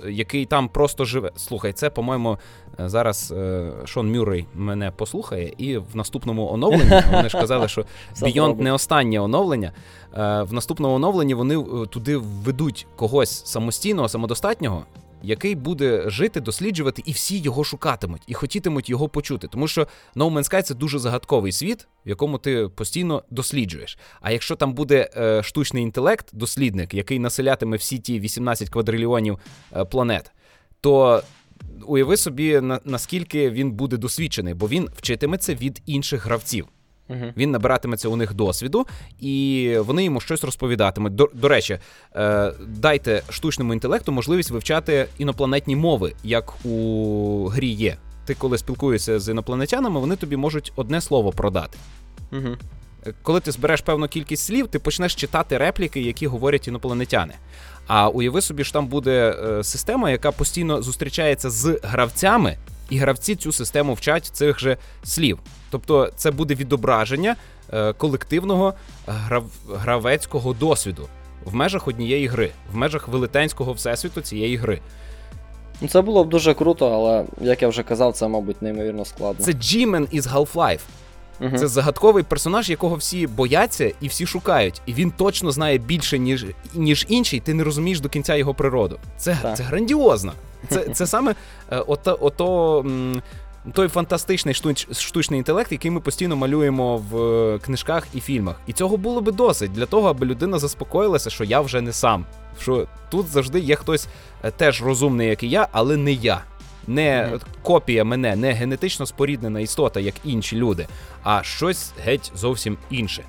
який там просто живе. Слухай, це, по-моєму, е, зараз е, Шон Мюррей мене послухає, і в наступному оновленні вони ж казали, що Beyond не останнє оновлення. Е, в наступному оновленні вони туди введуть когось самостійного, самодостатнього, який буде жити, досліджувати, і всі його шукатимуть і хотітимуть його почути. Тому що No Man's Sky — це дуже загадковий світ, в якому ти постійно досліджуєш. А якщо там буде е, штучний інтелект, дослідник, який населятиме всі ті 18 квадрильйонів е, планет, то уяви собі, на, наскільки він буде досвідчений, бо він вчитиметься від інших гравців. Угу. Він набиратиметься у них досвіду, і вони йому щось розповідатимуть. До, до речі, е, дайте штучному інтелекту можливість вивчати інопланетні мови, як у грі є. Ти, коли спілкуєшся з інопланетянами, вони тобі можуть одне слово продати. Угу. Коли ти збереш певну кількість слів, ти почнеш читати репліки, які говорять інопланетяни. А уяви собі, що там буде е, система, яка постійно зустрічається з гравцями, і гравці цю систему вчать цих же слів. Тобто це буде відображення е, колективного грав... гравецького досвіду в межах однієї гри, в межах велетенського всесвіту цієї гри. Ну, це було б дуже круто, але як я вже казав, це, мабуть, неймовірно складно. Це Джімен із Half-Life. Угу. Це загадковий персонаж, якого всі бояться і всі шукають. І він точно знає більше, ніж ніж інший. Ти не розумієш до кінця його природу. Це Так. це грандіозно. Це це саме е, ото, ото той фантастичний штуч, штучний інтелект, який ми постійно малюємо в е, книжках і фільмах. І цього було би досить для того, аби людина заспокоїлася, що я вже не сам. Що тут завжди є хтось е, теж розумний, як і я, але не я. Не копія мене, не генетично споріднена істота, як інші люди, а щось геть зовсім інше.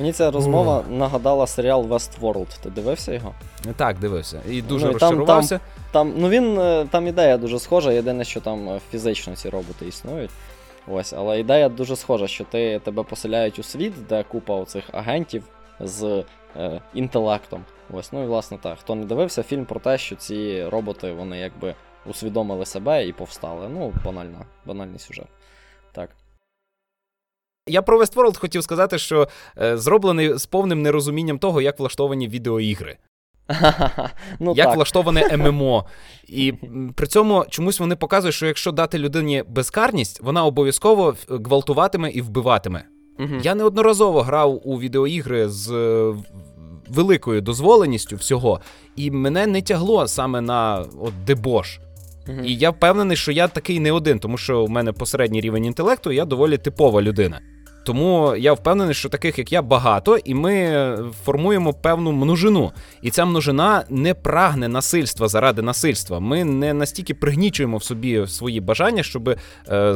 Мені ця розмова нагадала серіал Westworld. Ти дивився його? Так, дивився. І дуже Ну, і там- розчарувався. Там, ну він, е, там ідея дуже схожа, єдине, що там е, фізично ці роботи існують. Ось, але ідея дуже схожа, що ти тебе поселяють у світ, де купа оцих агентів з е, інтелектом. Ось, ну і власне так. Хто не дивився, фільм про те, що ці роботи вони якби усвідомили себе і повстали. Ну, банальна, банальний сюжет. Так. Я про Westworld хотів сказати, що е, зроблений з повним нерозумінням того, як влаштовані відеоігри, ну, як так. влаштоване ММО. І при цьому чомусь вони показують, що якщо дати людині безкарність, вона обов'язково гвалтуватиме і вбиватиме. Я неодноразово грав у відеоігри з е, великою дозволеністю всього, і мене не тягло саме на от дебош. Мгм. І я впевнений, що я такий не один, тому що у мене посередній рівень інтелекту, я доволі типова людина. Тому я впевнений, що таких як я багато, і ми формуємо певну множину. І ця множина не прагне насильства заради насильства. Ми не настільки пригнічуємо в собі свої бажання, щоб е,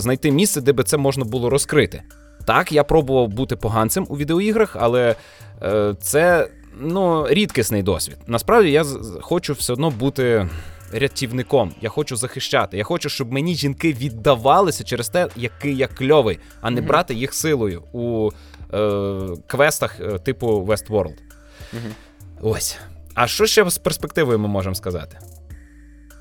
знайти місце, де би це можна було розкрити. Так, я пробував бути поганцем у відеоіграх, але е, це ну, рідкісний досвід. Насправді я хочу все одно бути рятівником. Я хочу захищати. Я хочу, щоб мені жінки віддавалися через те, який я кльовий, а не брати їх силою у е, квестах е, типу Westworld. Ось. А що ще з перспективою ми можемо сказати?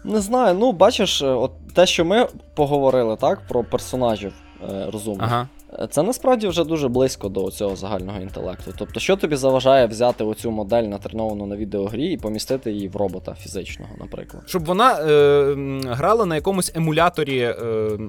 Не знаю, ну бачиш, е, от те, що ми поговорили, так, про персонажів е, розумних. Ага. Це насправді вже дуже близько до цього загального інтелекту. Тобто, що тобі заважає взяти оцю модель натреновану на відеогрі і помістити її в робота фізичного, наприклад? Щоб вона е, грала на якомусь емуляторі е,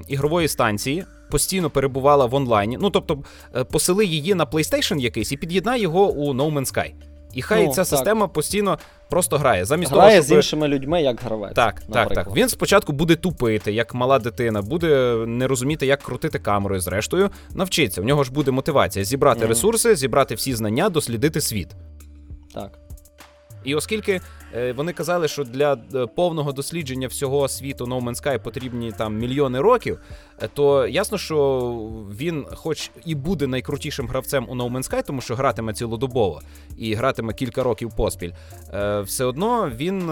ігрової станції, постійно перебувала в онлайні. Ну тобто, е, посели її на PlayStation якийсь і під'єднай його у No Man's Sky. І хай Ну, ця так. система постійно просто грає. Замість Грає того, з іншими людьми як гравець. Так, так, наприклад. так. Він спочатку буде тупити, як мала дитина, буде не розуміти, як крутити камерою. Зрештою, навчиться. У нього ж буде мотивація зібрати mm. ресурси, зібрати всі знання, дослідити світ. Так. І оскільки е, вони казали, що для е, повного дослідження всього світу No Man's Sky потрібні там мільйони років, е, то ясно, що він, хоч і буде найкрутішим гравцем у No Man's Sky, тому що гратиме цілодобово і гратиме кілька років поспіль, все одно він.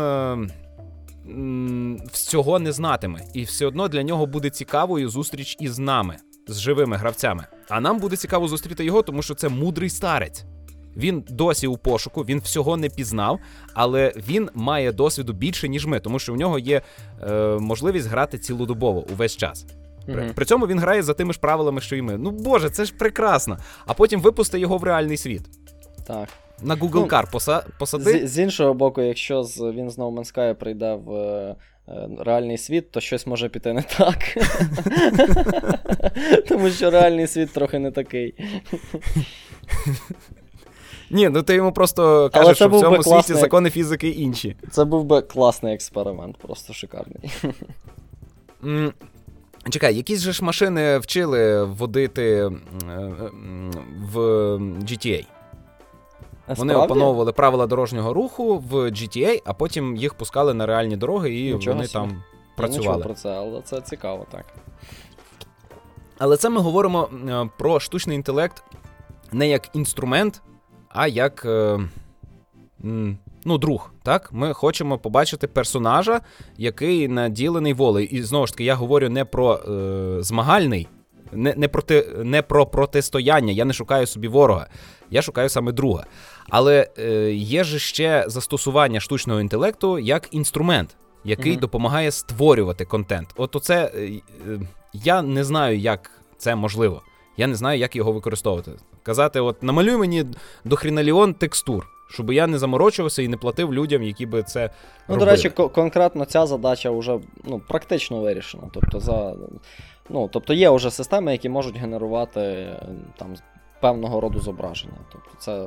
Всього не знатиме, і все одно для нього буде цікавою зустріч із нами, з живими гравцями. А нам буде цікаво зустріти його, тому що це мудрий старець. Він досі у пошуку, він всього не пізнав, але він має досвіду більше, ніж ми, тому що в нього є е, можливість грати цілодобово увесь час. При, при цьому він грає за тими ж правилами, що і ми. Ну боже, це ж прекрасно. А потім випусти його в реальний світ. Так. На Google ну, Car поса, посади. З, з іншого боку, якщо з, він з No Man's Sky прийде в е, реальний світ, то щось може піти не так. Тому що реальний світ трохи не такий. Ні, ну ти йому просто кажеш, що в цьому світі закони фізики інші. Це був би класний експеримент, просто шикарний. Mm. Чекай, якісь же ж машини вчили водити в GTA. Вони опановували правила дорожнього руху в GTA, а потім їх пускали на реальні дороги і Нічого вони собі. там працювали. Я про це, але це цікаво, так. Але це ми говоримо про штучний інтелект не як інструмент, а як е, ну, друг. Так? Ми хочемо побачити персонажа, який наділений волею. І знову ж таки, я говорю не про е, змагальний, не не, проти, не про протистояння. Я не шукаю собі ворога, я шукаю саме друга. Але е, є ж ще застосування штучного інтелекту як інструмент, який mm допомагає створювати контент. От оце е, е, я не знаю, як це можливо. Я не знаю, як його використовувати. Казати, от намалюй мені до хріналіон текстур, щоб я не заморочувався і не платив людям, які би це. Ну, робили. до речі, конкретно ця задача вже ну, практично вирішена. Тобто, за, ну, тобто є вже системи, які можуть генерувати там певного роду зображення. Тобто, це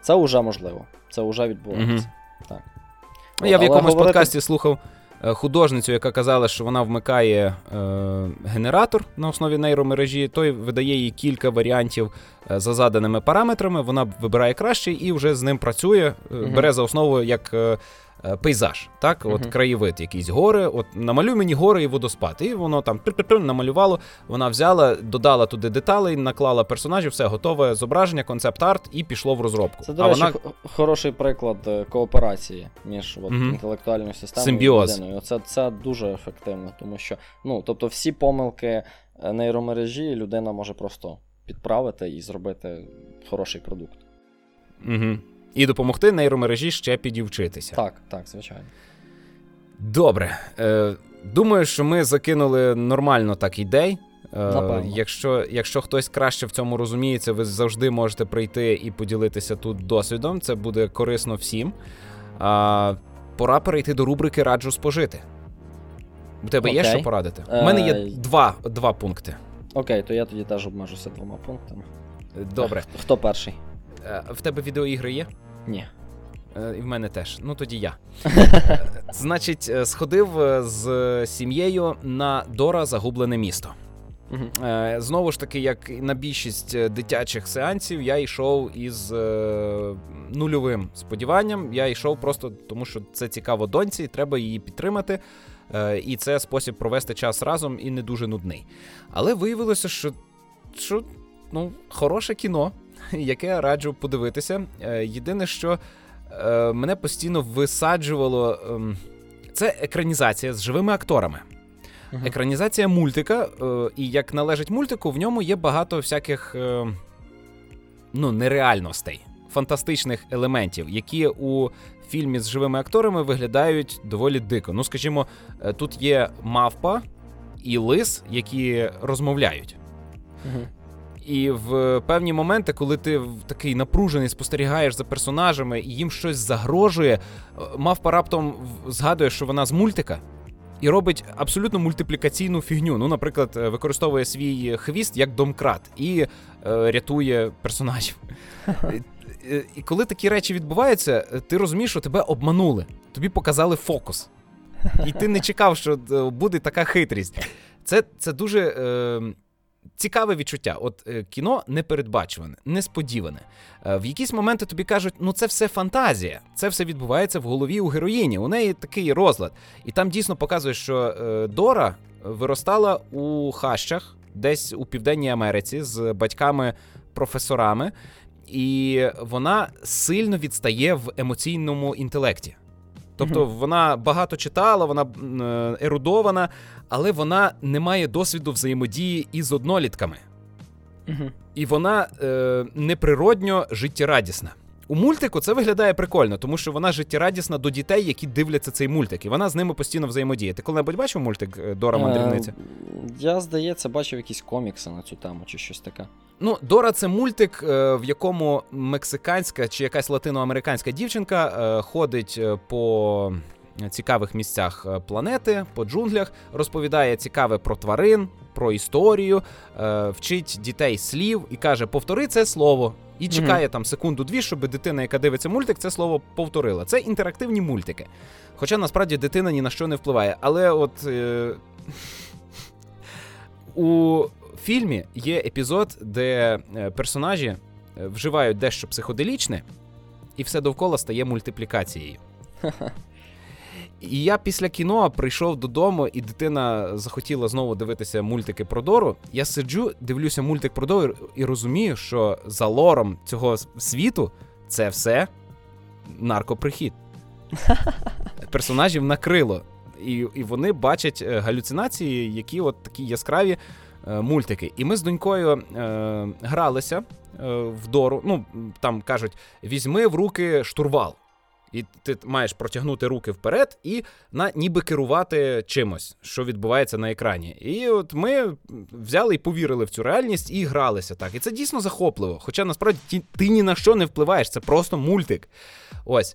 це вже можливо. Це вже відбувається. Угу. Так. Ну, я в якомусь говорити... подкасті слухав. Е, художницю, яка казала, що вона вмикає е, генератор на основі нейромережі, той видає їй кілька варіантів е, за заданими параметрами. Вона вибирає кращий і вже з ним працює, е, бере за основу як пейзаж, так, от uh-huh. краєвид, якісь гори. От намалюй мені гори і водоспад. І воно там намалювало. Вона взяла, додала туди деталей, наклала персонажів, все готове зображення, концепт-арт і пішло в розробку. Це, до речі, вона... хороший приклад е, кооперації між от, uh-huh. інтелектуальною системою Симбіоз. і людиною. Це, Це дуже ефективно, тому що ну, тобто всі помилки е, нейромережі людина може просто підправити і зробити хороший продукт. Угу і допомогти нейромережі ще підівчитися. Так, так, звичайно. Добре. Е, Думаю, що ми закинули нормально так ідей. Е, Якщо якщо хтось краще в цьому розуміється, ви завжди можете прийти і поділитися тут досвідом. Це буде корисно всім. А, Пора перейти до рубрики Раджу спожити. У тебе Окей. є що порадити? У мене є е, два два пункти. Окей, то я тоді теж обмежуся двома пунктами. Добре. Хто перший? Е, в тебе відеоігри є? Ні. Е, і в мене теж. Ну тоді я. Значить, е, сходив з сім'єю на Дора Загублене місто. Знову ж таки, як на більшість дитячих сеансів, я йшов із нульовим сподіванням. Я йшов просто тому, що це цікаво доньці, і треба її підтримати. І це спосіб провести час разом і не дуже нудний. Але виявилося, що що ну, хороше кіно. Яке раджу подивитися. Е, єдине, що е, мене постійно висаджувало, ем, це екранізація з живими акторами. Uh-huh. Екранізація мультика, е, і як належить мультику, в ньому є багато всяких ну, нереальностей, фантастичних елементів, які у фільмі з живими акторами виглядають доволі дико. Ну, скажімо, тут є мавпа і лис, які розмовляють. Uh-huh. І в певні моменти, коли ти такий напружений, спостерігаєш за персонажами і їм щось загрожує, е, мавпа раптом згадує, що вона з мультика. І робить абсолютно мультиплікаційну фігню. Ну, наприклад, е, використовує свій хвіст як домкрат і е, рятує персонажів. І коли такі речі відбуваються, ти розумієш, що тебе обманули. Тобі показали фокус. І ти не чекав, що е, буде така хитрість. Це це дуже е, Цікаве відчуття. От е, кіно непередбачуване, несподіване. Е, в якісь моменти тобі кажуть, ну це все фантазія, це все відбувається в голові у героїні. У неї такий розлад. І там дійсно показує, що е, Дора виростала у хащах, десь у Південній Америці з батьками-професорами, і вона сильно відстає в емоційному інтелекті. Тобто вона багато читала, вона е, ерудована, але вона не має досвіду взаємодії із однолітками. І вона е, неприродньо життєрадісна. у мультику це виглядає прикольно, тому що вона життєрадісна до дітей, які дивляться цей мультик, і вона з ними постійно взаємодіє. Ти коли-небудь бачив мультик е, Дора Мандрівниця? Е, я, здається, бачив якісь комікси на цю тему чи щось таке. Ну, Дора це мультик, е, в якому мексиканська чи якась латиноамериканська дівчинка ходить по цікавих місцях планети, по джунглях, розповідає цікаве про тварин, про історію, вчить дітей слів і каже: повтори це слово і чекає mm-hmm. там секунду-дві, щоб дитина, яка дивиться мультик, це слово повторила. Це інтерактивні мультики. Хоча насправді дитина ні на що не впливає. Але от е- у фільмі є епізод, де е, персонажі е, вживають дещо психоделічне, і все довкола стає мультиплікацією. І я після кіно прийшов додому, і дитина захотіла знову дивитися мультики про Дору. Я сиджу, дивлюся мультик про Дору і розумію, що за лором цього світу це все наркоприхід. Персонажів накрило. І і вони бачать е, галюцинації, які от такі яскраві мультики. І ми з донькою е, гралися е, в Дору. Ну, там кажуть: візьми в руки штурвал. І ти маєш протягнути руки вперед і на ніби керувати чимось, що відбувається на екрані. І от ми взяли і повірили в цю реальність і гралися так. І це дійсно захопливо. Хоча насправді ти, ти ні на що не впливаєш, це просто мультик. Ось.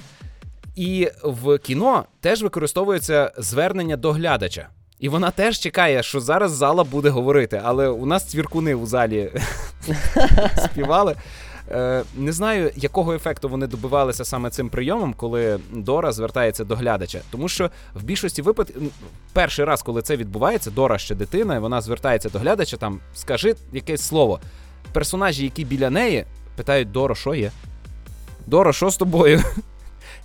І в кіно теж використовується звернення до глядача. І вона теж чекає, що зараз зала буде говорити, але у нас цвіркуни у залі співали. Е, Не знаю, якого ефекту вони добивалися саме цим прийомом, коли Дора звертається до глядача. Тому що в більшості випадків, перший раз, коли це відбувається, Дора ще дитина, і вона звертається до глядача, там скажи якесь слово. Персонажі, які біля неї, питають Доро, що є? Доро, що з тобою?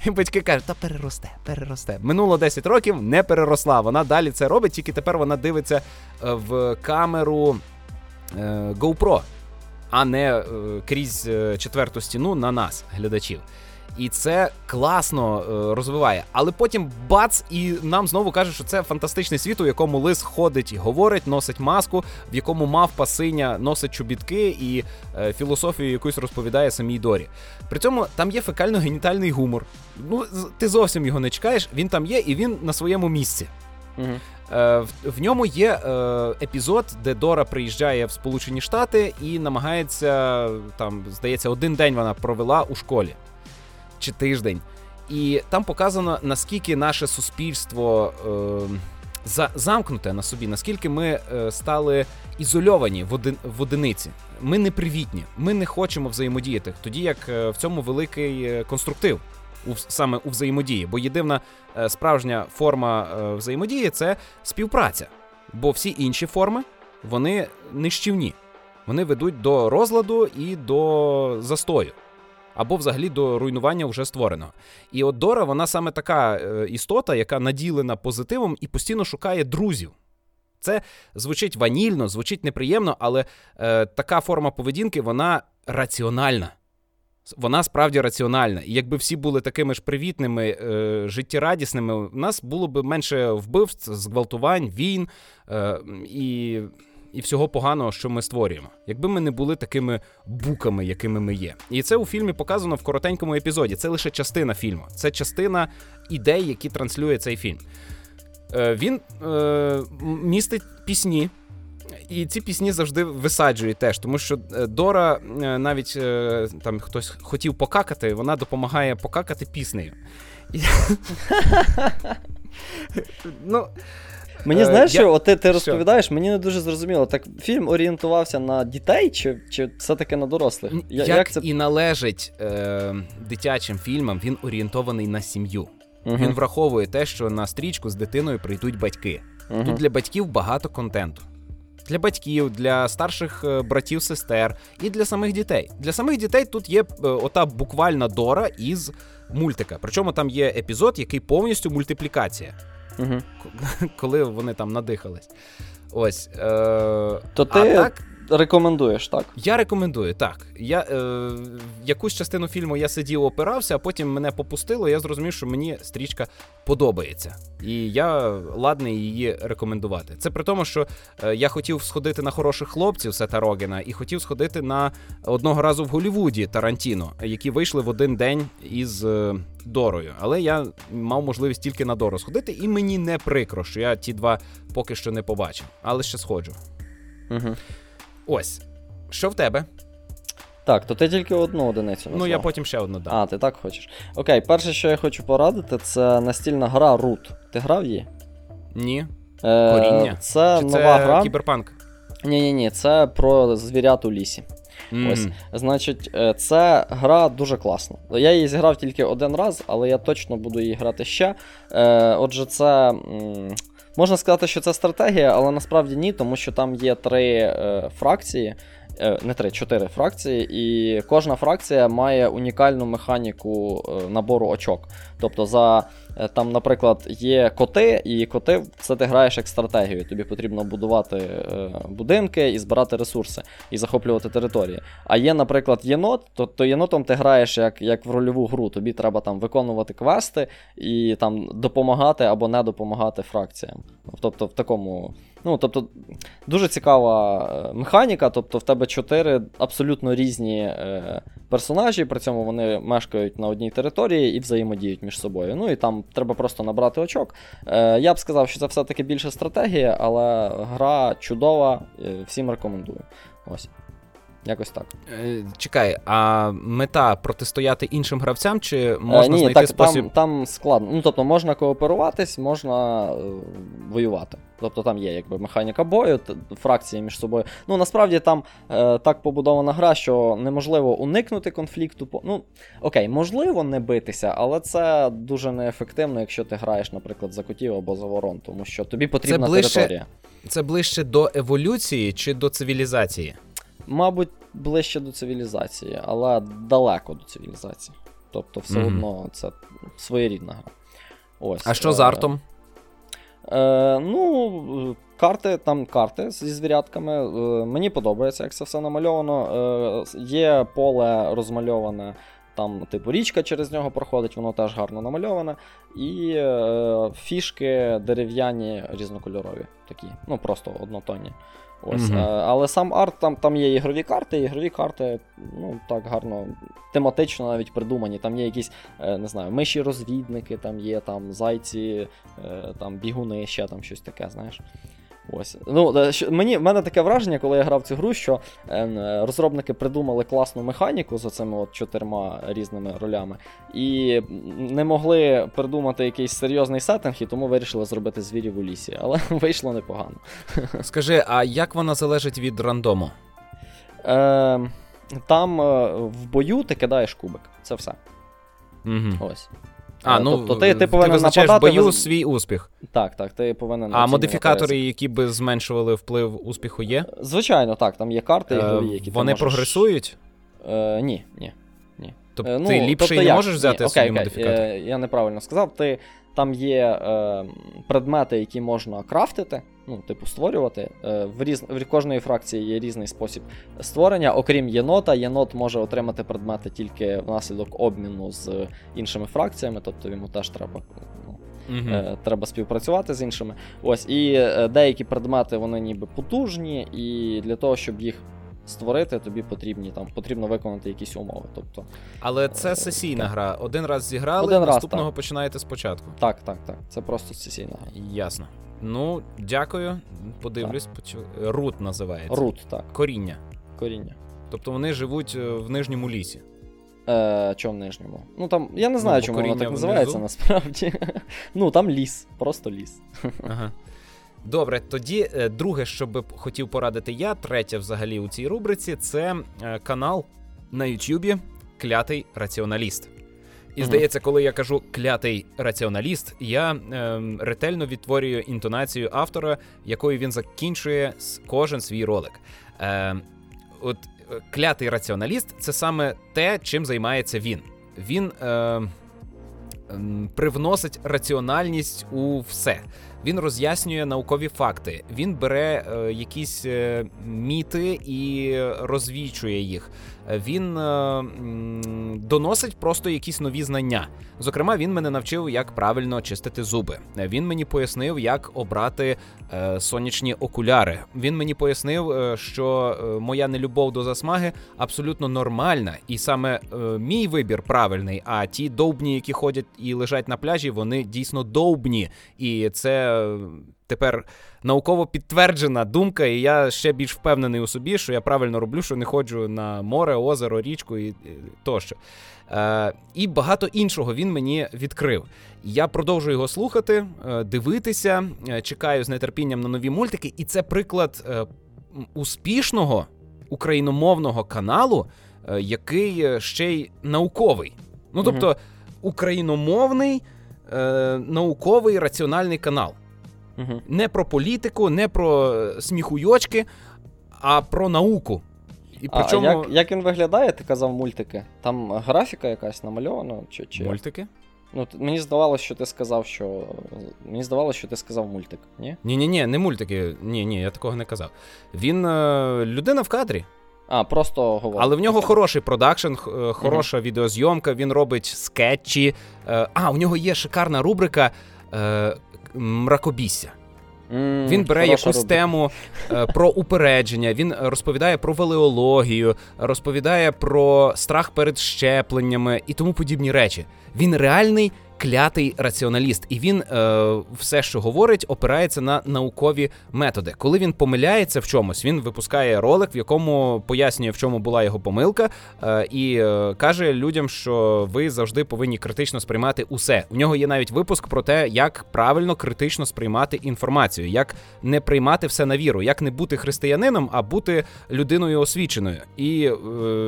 І батьки кажуть, та переросте, переросте. Минуло 10 років, не переросла. Вона далі це робить, тільки тепер вона дивиться е, в камеру е, GoPro а не е, крізь четверту стіну на нас, глядачів. І це класно е, розвиває. Але потім бац, і нам знову кажуть, що це фантастичний світ, у якому лис ходить і говорить, носить маску, в якому мавпа синя носить чобітки і е, філософію якусь розповідає самій Дорі. При цьому там є фекально-генітальний гумор. Ну, ти зовсім його не чекаєш, він там є і він на своєму місці. Угу. В, в ньому є е, епізод, де Дора приїжджає в Сполучені Штати і намагається там, здається, один день вона провела у школі чи тиждень. І там показано, наскільки наше суспільство е, за, замкнуте на собі, наскільки ми е, стали ізольовані в, один, в одиниці. Ми не привітні, ми не хочемо взаємодіяти, тоді як е, в цьому великий е, конструктив у саме у взаємодії. Бо єдина е, справжня форма взаємодії це співпраця. Бо всі інші форми вони нищівні. Вони ведуть до розладу і до застою. Або взагалі до руйнування вже створеного. І от Дора, вона саме така е, істота, яка наділена позитивом і постійно шукає друзів. Це звучить ванільно, звучить неприємно, але е, така форма поведінки вона раціональна вона справді раціональна. І якби всі були такими ж привітними, е, життєрадісними, у нас було б менше вбивств, зґвалтувань, війн е, і і всього поганого, що ми створюємо. Якби ми не були такими буками, якими ми є. І це у фільмі показано в коротенькому епізоді. Це лише частина фільму, це частина ідей, які транслює цей фільм. Е, Він е, містить пісні. І ці пісні завжди висаджують теж, тому що е, Дора, е, навіть е, там хтось хотів покакати, вона допомагає покакати піснею. Ну, Мені знаєш, що от ти ти розповідаєш, мені не дуже зрозуміло. Так фільм орієнтувався на дітей, чи чи все-таки на дорослих? Я, як, як це... і належить е, дитячим фільмам, він орієнтований на сім'ю. Угу. Він враховує те, що на стрічку з дитиною прийдуть батьки. Угу. Тут для батьків багато контенту для батьків, для старших е, братів, сестер і для самих дітей. Для самих дітей тут є е, ота буквальна дора із мультика. Причому там є епізод, який повністю мультиплікація, угу. коли вони там надихались. Ось. Е- То ти, а так... рекомендуєш, так? Я рекомендую, так. Я е, Якусь частину фільму я сидів, опирався, а потім мене попустило, і я зрозумів, що мені стрічка подобається. І я ладний її рекомендувати. Це при тому, що е, я хотів сходити на хороших хлопців Сета Рогена, і хотів сходити на одного разу в Голлівуді Тарантіно, які вийшли в один день із е, Дорою. Але я мав можливість тільки на Дору сходити, і мені не прикро, що я ті два поки що не побачив, але ще сходжу. Угу. Ось. Що в тебе? Так, то ти тільки одну одиницю. назвав. Ну, я потім ще одну дам. А, ти так хочеш. Окей, перше, що я хочу порадити, це настільна гра Root. Ти грав її? Ні. Е, Коріння? Це Чи нова це гра. кіберпанк? Ні, ні, ні, це про звірят у лісі. М. Ось. Значить, е, це гра дуже класна. Я її зіграв тільки один раз, але я точно буду її грати ще. Е, Отже, це. Можна сказати, що це стратегія, але насправді ні, тому що там є три е, фракції. Е, Не три, чотири фракції, і кожна фракція має унікальну механіку е, набору очок. Тобто, за е, там, наприклад, є коти, і коти це ти граєш як стратегію. Тобі потрібно будувати будинки і збирати ресурси, і захоплювати території. А є, наприклад, єнот, то, то єнотом ти граєш як, як в рольову гру. Тобі треба там виконувати квести і там допомагати або не допомагати фракціям. Тобто, в такому. Ну, тобто, дуже цікава е, механіка. Тобто, в тебе чотири абсолютно різні е, персонажі, при цьому вони мешкають на одній території і взаємодіють між собою. Ну і там треба просто набрати очок. Е, я б сказав, що це все-таки більше стратегія, але гра чудова, е, всім рекомендую. Ось. Якось так. Е, Чекай, а мета протистояти іншим гравцям, чи можна е, ні, знайти так, спосіб. там, там складно. Ну, тобто можна кооперуватись, можна е, воювати. Тобто там є якби механіка бою, фракції між собою. Ну насправді там е, так побудована гра, що неможливо уникнути конфлікту. Ну, окей, можливо не битися, але це дуже неефективно, якщо ти граєш, наприклад, за котів або за ворон, тому що тобі потрібна ближче- територія. Це ближче до еволюції чи до цивілізації? Мабуть, ближче до цивілізації, але далеко до цивілізації. Тобто, все Мгм. одно це своєрідна гра. Ось. А що з е, артом? Е, ну, карти, там карти зі звірятками. Е, мені подобається, як це все намальовано. Е, є поле розмальоване. Там, типу, річка через нього проходить, воно теж гарно намальоване. І е, фішки дерев'яні різнокольорові, такі, ну просто однотонні. Ось. Е, але сам арт, там, там є ігрові карти, і ігрові карти, ну так гарно, тематично навіть придумані. Там є якісь, е, не знаю, миші-розвідники, там є там зайці, е, там бігуни, ще там щось таке, знаєш. Ось. Ну, е, мені, в мене таке враження, коли я грав цю гру, що е, е, розробники придумали класну механіку з оцими от чотирма різними ролями, і не могли придумати якийсь серйозний сеттинг, і тому вирішили зробити звірів у лісі. Але вийшло непогано. Скажи, а як вона залежить від рандому? Е, там е, в бою ти кидаєш кубик. Це все. Угу. Ось. А, Е, ну тобто ти, ти повинен визначаєш в нападати. бою виз- свій успіх. Так, так, ти повинен. А оцінювати модифікатори, ризик. які би зменшували вплив успіху, є? Звичайно, так, там є карти Е, ігрові, які Вони ти можеш... прогресують? Е, ні, ні. Тобто Е, ну, ти ліпше тобто і не як? можеш взяти Ні, свій свої окей, модифікатори? е, Я неправильно сказав. Ти, там є е, предмети, які можна крафтити, ну, типу, створювати. Е, в, різ... в кожної фракції є різний спосіб створення. Окрім єнота, єнот може отримати предмети тільки внаслідок обміну з іншими фракціями, тобто йому теж треба. Ну. Е, треба співпрацювати з іншими. Ось, і е, деякі предмети вони ніби потужні, і для того, щоб їх створити, тобі потрібні там потрібно виконати якісь умови. Тобто, Але це сесійна так. гра. Один раз зіграли, Один наступного так. починаєте спочатку. так, так, так. Це просто сесійна гра. Ясно. Ну, дякую. Подивлюсь. Рут називається. Рут, так, Коріння. коріння. Тобто вони живуть е, в нижньому лісі. Е, чому в нижньому? Ну там я не знаю, бо чому воно так внизу. називається насправді. ну там ліс, просто ліс. Ага. Добре, тоді е, друге, що би хотів порадити я, третє взагалі у цій рубриці, це е, канал на Ютубі Клятий раціоналіст. І здається, коли я кажу клятий раціоналіст, я е, ретельно відтворюю інтонацію автора, якою він закінчує кожен свій ролик. Е, от клятий раціоналіст це саме те, чим займається він. Він е, привносить раціональність у все. Він роз'яснює наукові факти. Він бере е, якісь е, міти і розвічує їх. Він е, доносить просто якісь нові знання. Зокрема, він мене навчив, як правильно чистити зуби. Він мені пояснив, як обрати е, сонячні окуляри. Він мені пояснив, е, що е, моя нелюбов до засмаги абсолютно нормальна, і саме мій вибір правильний. А ті довбні, які ходять і лежать на пляжі, вони дійсно довбні. І це тепер науково підтверджена думка, і я ще більш впевнений у собі, що я правильно роблю, що не ходжу на море, озеро, річку і тощо. Е, І багато іншого він мені відкрив. Я продовжую його слухати, е, дивитися, е, чекаю з нетерпінням на нові мультики, і це приклад е, успішного україномовного каналу, який ще й науковий. Ну тобто, україномовний. Науковий раціональний канал. Угу. Не про політику, не про сміхуйочки, а про науку. І а, причому... як як він виглядає, ти казав мультики? Там графіка якась намальована? чи, чи... Мультики? Ну, Мені здавалося, що ти сказав, що. Мені здавалося, що ти сказав мультик, ні? Ні-ні, ні, не мультики. Ні, ні, я такого не казав. Він е, людина в кадрі. А, просто говорить. Але в нього хороший продакшн, е, хороша uh-huh. відеозйомка, він робить скетчі. Е, а, у нього є шикарна рубрика е, мракобісся. Mm, він бере якусь рубрика. тему е, про упередження, він розповідає про велеологію, розповідає про страх перед щепленнями і тому подібні речі. Він реальний клятий раціоналіст, і він е, все, що говорить, опирається на наукові методи. Коли він помиляється в чомусь, він випускає ролик, в якому пояснює, в чому була його помилка, е, і е, каже людям, що ви завжди повинні критично сприймати усе. У нього є навіть випуск про те, як правильно критично сприймати інформацію, як не приймати все на віру, як не бути християнином, а бути людиною освіченою. І е,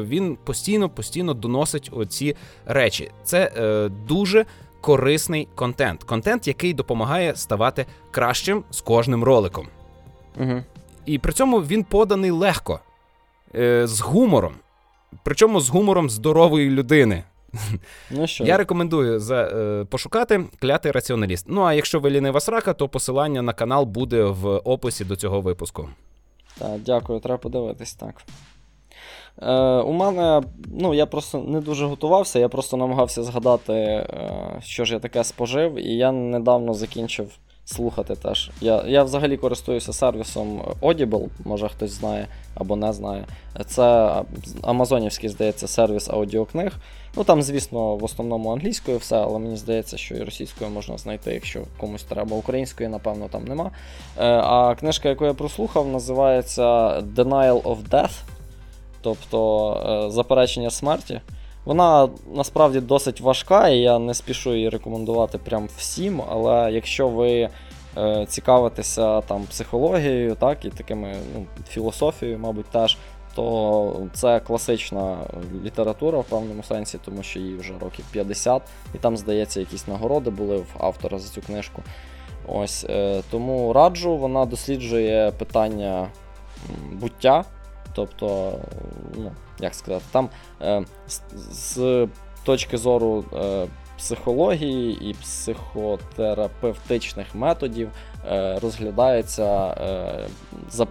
він постійно постійно доносить оці речі. Це е, дуже корисний контент. Контент, який допомагає ставати кращим з кожним роликом. Угу. І при цьому він поданий легко, е, з гумором. Причому з гумором здорової людини. Ну що? Я рекомендую за, е, пошукати клятий раціоналіст. Ну а якщо ви лінива срака, то посилання на канал буде в описі до цього випуску. Так, дякую, треба подивитись так. Е, У мене, ну, я просто не дуже готувався, я просто намагався згадати, е, що ж я таке спожив, і я недавно закінчив слухати теж. Я я взагалі користуюся сервісом Audible, може хтось знає або не знає. Це Амазонівський, здається, сервіс аудіокниг. Ну там, звісно, в основному англійською все, але мені здається, що і російською можна знайти, якщо комусь треба. Української, напевно, там нема. Е, а книжка, яку я прослухав, називається Denial of Death тобто е, заперечення смерті. Вона насправді досить важка, і я не спішу її рекомендувати прям всім. Але якщо ви е, цікавитеся там психологією, так, і такими ну, філософією, мабуть, теж, то це класична література в певному сенсі, тому що їй вже років 50, і там, здається, якісь нагороди були в автора за цю книжку. Ось е, Тому раджу, вона досліджує питання буття. Тобто, ну, як сказати, там е, з, з точки зору е, психології і психотерапевтичних методів е, розглядається, е, за,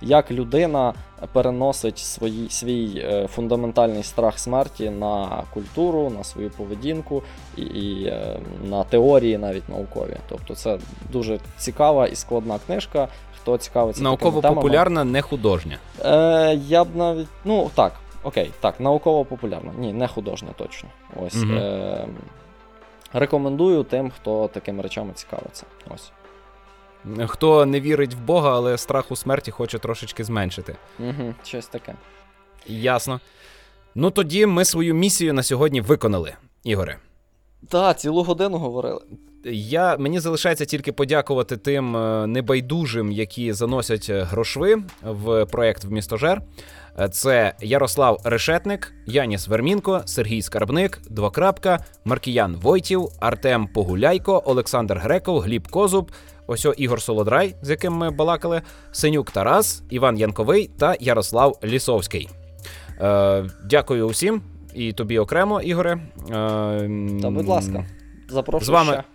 як людина переносить свої, свій е, фундаментальний страх смерті на культуру, на свою поведінку і, і е, на теорії навіть наукові. Тобто це дуже цікава і складна книжка хто цікавиться. Науково-популярна, не художня. Е, Я б навіть. Ну, так, окей, так, науково-популярна. Ні, не художня точно. Ось. Угу. Е, Рекомендую тим, хто такими речами цікавиться. Ось. Хто не вірить в Бога, але страх у смерті хоче трошечки зменшити. Угу, Щось таке. Ясно. Ну тоді ми свою місію на сьогодні виконали, Ігоре. Так, цілу годину говорили. Я Мені залишається тільки подякувати тим е, небайдужим, які заносять е, грошви в проект в містожер. Е, це Ярослав Решетник, Яніс Вермінко, Сергій Скарбник, Двокрапка, Маркіян Войтів, Артем Погуляйко, Олександр Греков, Гліб Козуб, ось Ігор Солодрай, з яким ми балакали, Синюк Тарас, Іван Янковий та Ярослав Лісовський. Дякую усім і тобі окремо, Ігоре. Та, будь ласка. Запрошую З вами ще.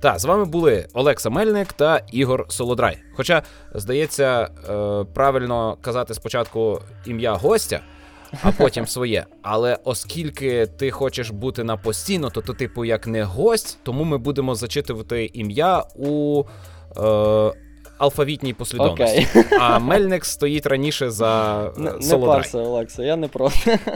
Та з вами були Олекса Мельник та Ігор Солодрай. Хоча, здається, е, правильно казати спочатку ім'я гостя, а потім своє. Але оскільки ти хочеш бути на постійно, то ти, типу, як не гость, тому ми будемо зачитувати ім'я у. Е, Алфавітній послідовності. Okay. А Мельник стоїть раніше за Солодрай. Не, не парся, Олекса, я не проти.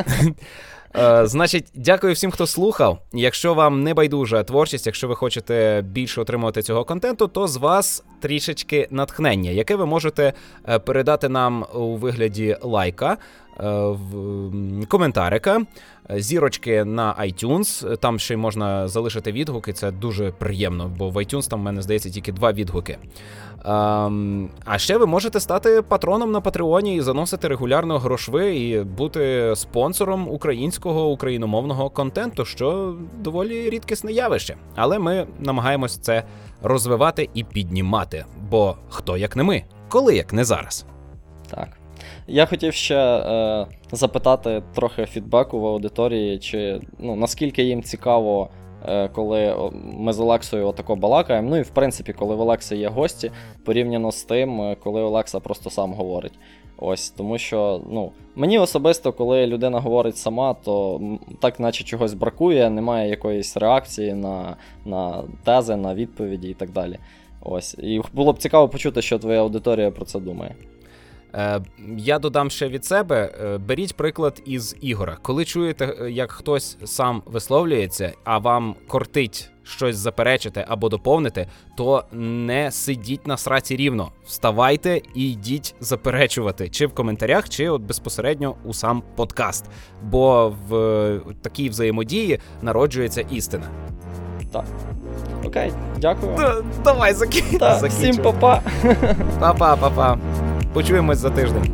Е, значить, дякую всім, хто слухав. Якщо вам не байдужа творчість, якщо ви хочете більше отримувати цього контенту, то з вас трішечки натхнення, яке ви можете е, передати нам у вигляді лайка, е, коментарика, е, зірочки на iTunes. Там ще й можна залишити відгуки. Це дуже приємно, бо в iTunes там в мене здається тільки два відгуки. Ем, а ще ви можете стати патроном на Патреоні і заносити регулярно грошви і бути спонсором українського україномовного контенту, що доволі рідкісне явище. Але ми намагаємось це розвивати і піднімати. Бо хто як не ми, коли як не зараз. Так. Я хотів ще е, запитати трохи фідбеку в аудиторії, чи ну, наскільки їм цікаво, е, коли ми з Олексою отако балакаємо. Ну і в принципі, коли в Олекси є гості, порівняно з тим, е, коли Олекса просто сам говорить. Ось, тому що ну, мені особисто, коли людина говорить сама, то так наче чогось бракує, немає якоїсь реакції на, на тези, на відповіді і так далі. Ось. І було б цікаво почути, що твоя аудиторія про це думає. Е, я додам ще від себе: е, беріть приклад із Ігора. Коли чуєте, е, як хтось сам висловлюється, а вам кортить щось заперечити або доповнити, то не сидіть на сраці рівно. Вставайте і йдіть заперечувати, чи в коментарях, чи от безпосередньо у сам подкаст. Бо в такій взаємодії народжується істина. Так. Окей, дякую. Давай закінчуй. Та, всім па-па. Па-па, па-па. Почуємось за тиждень.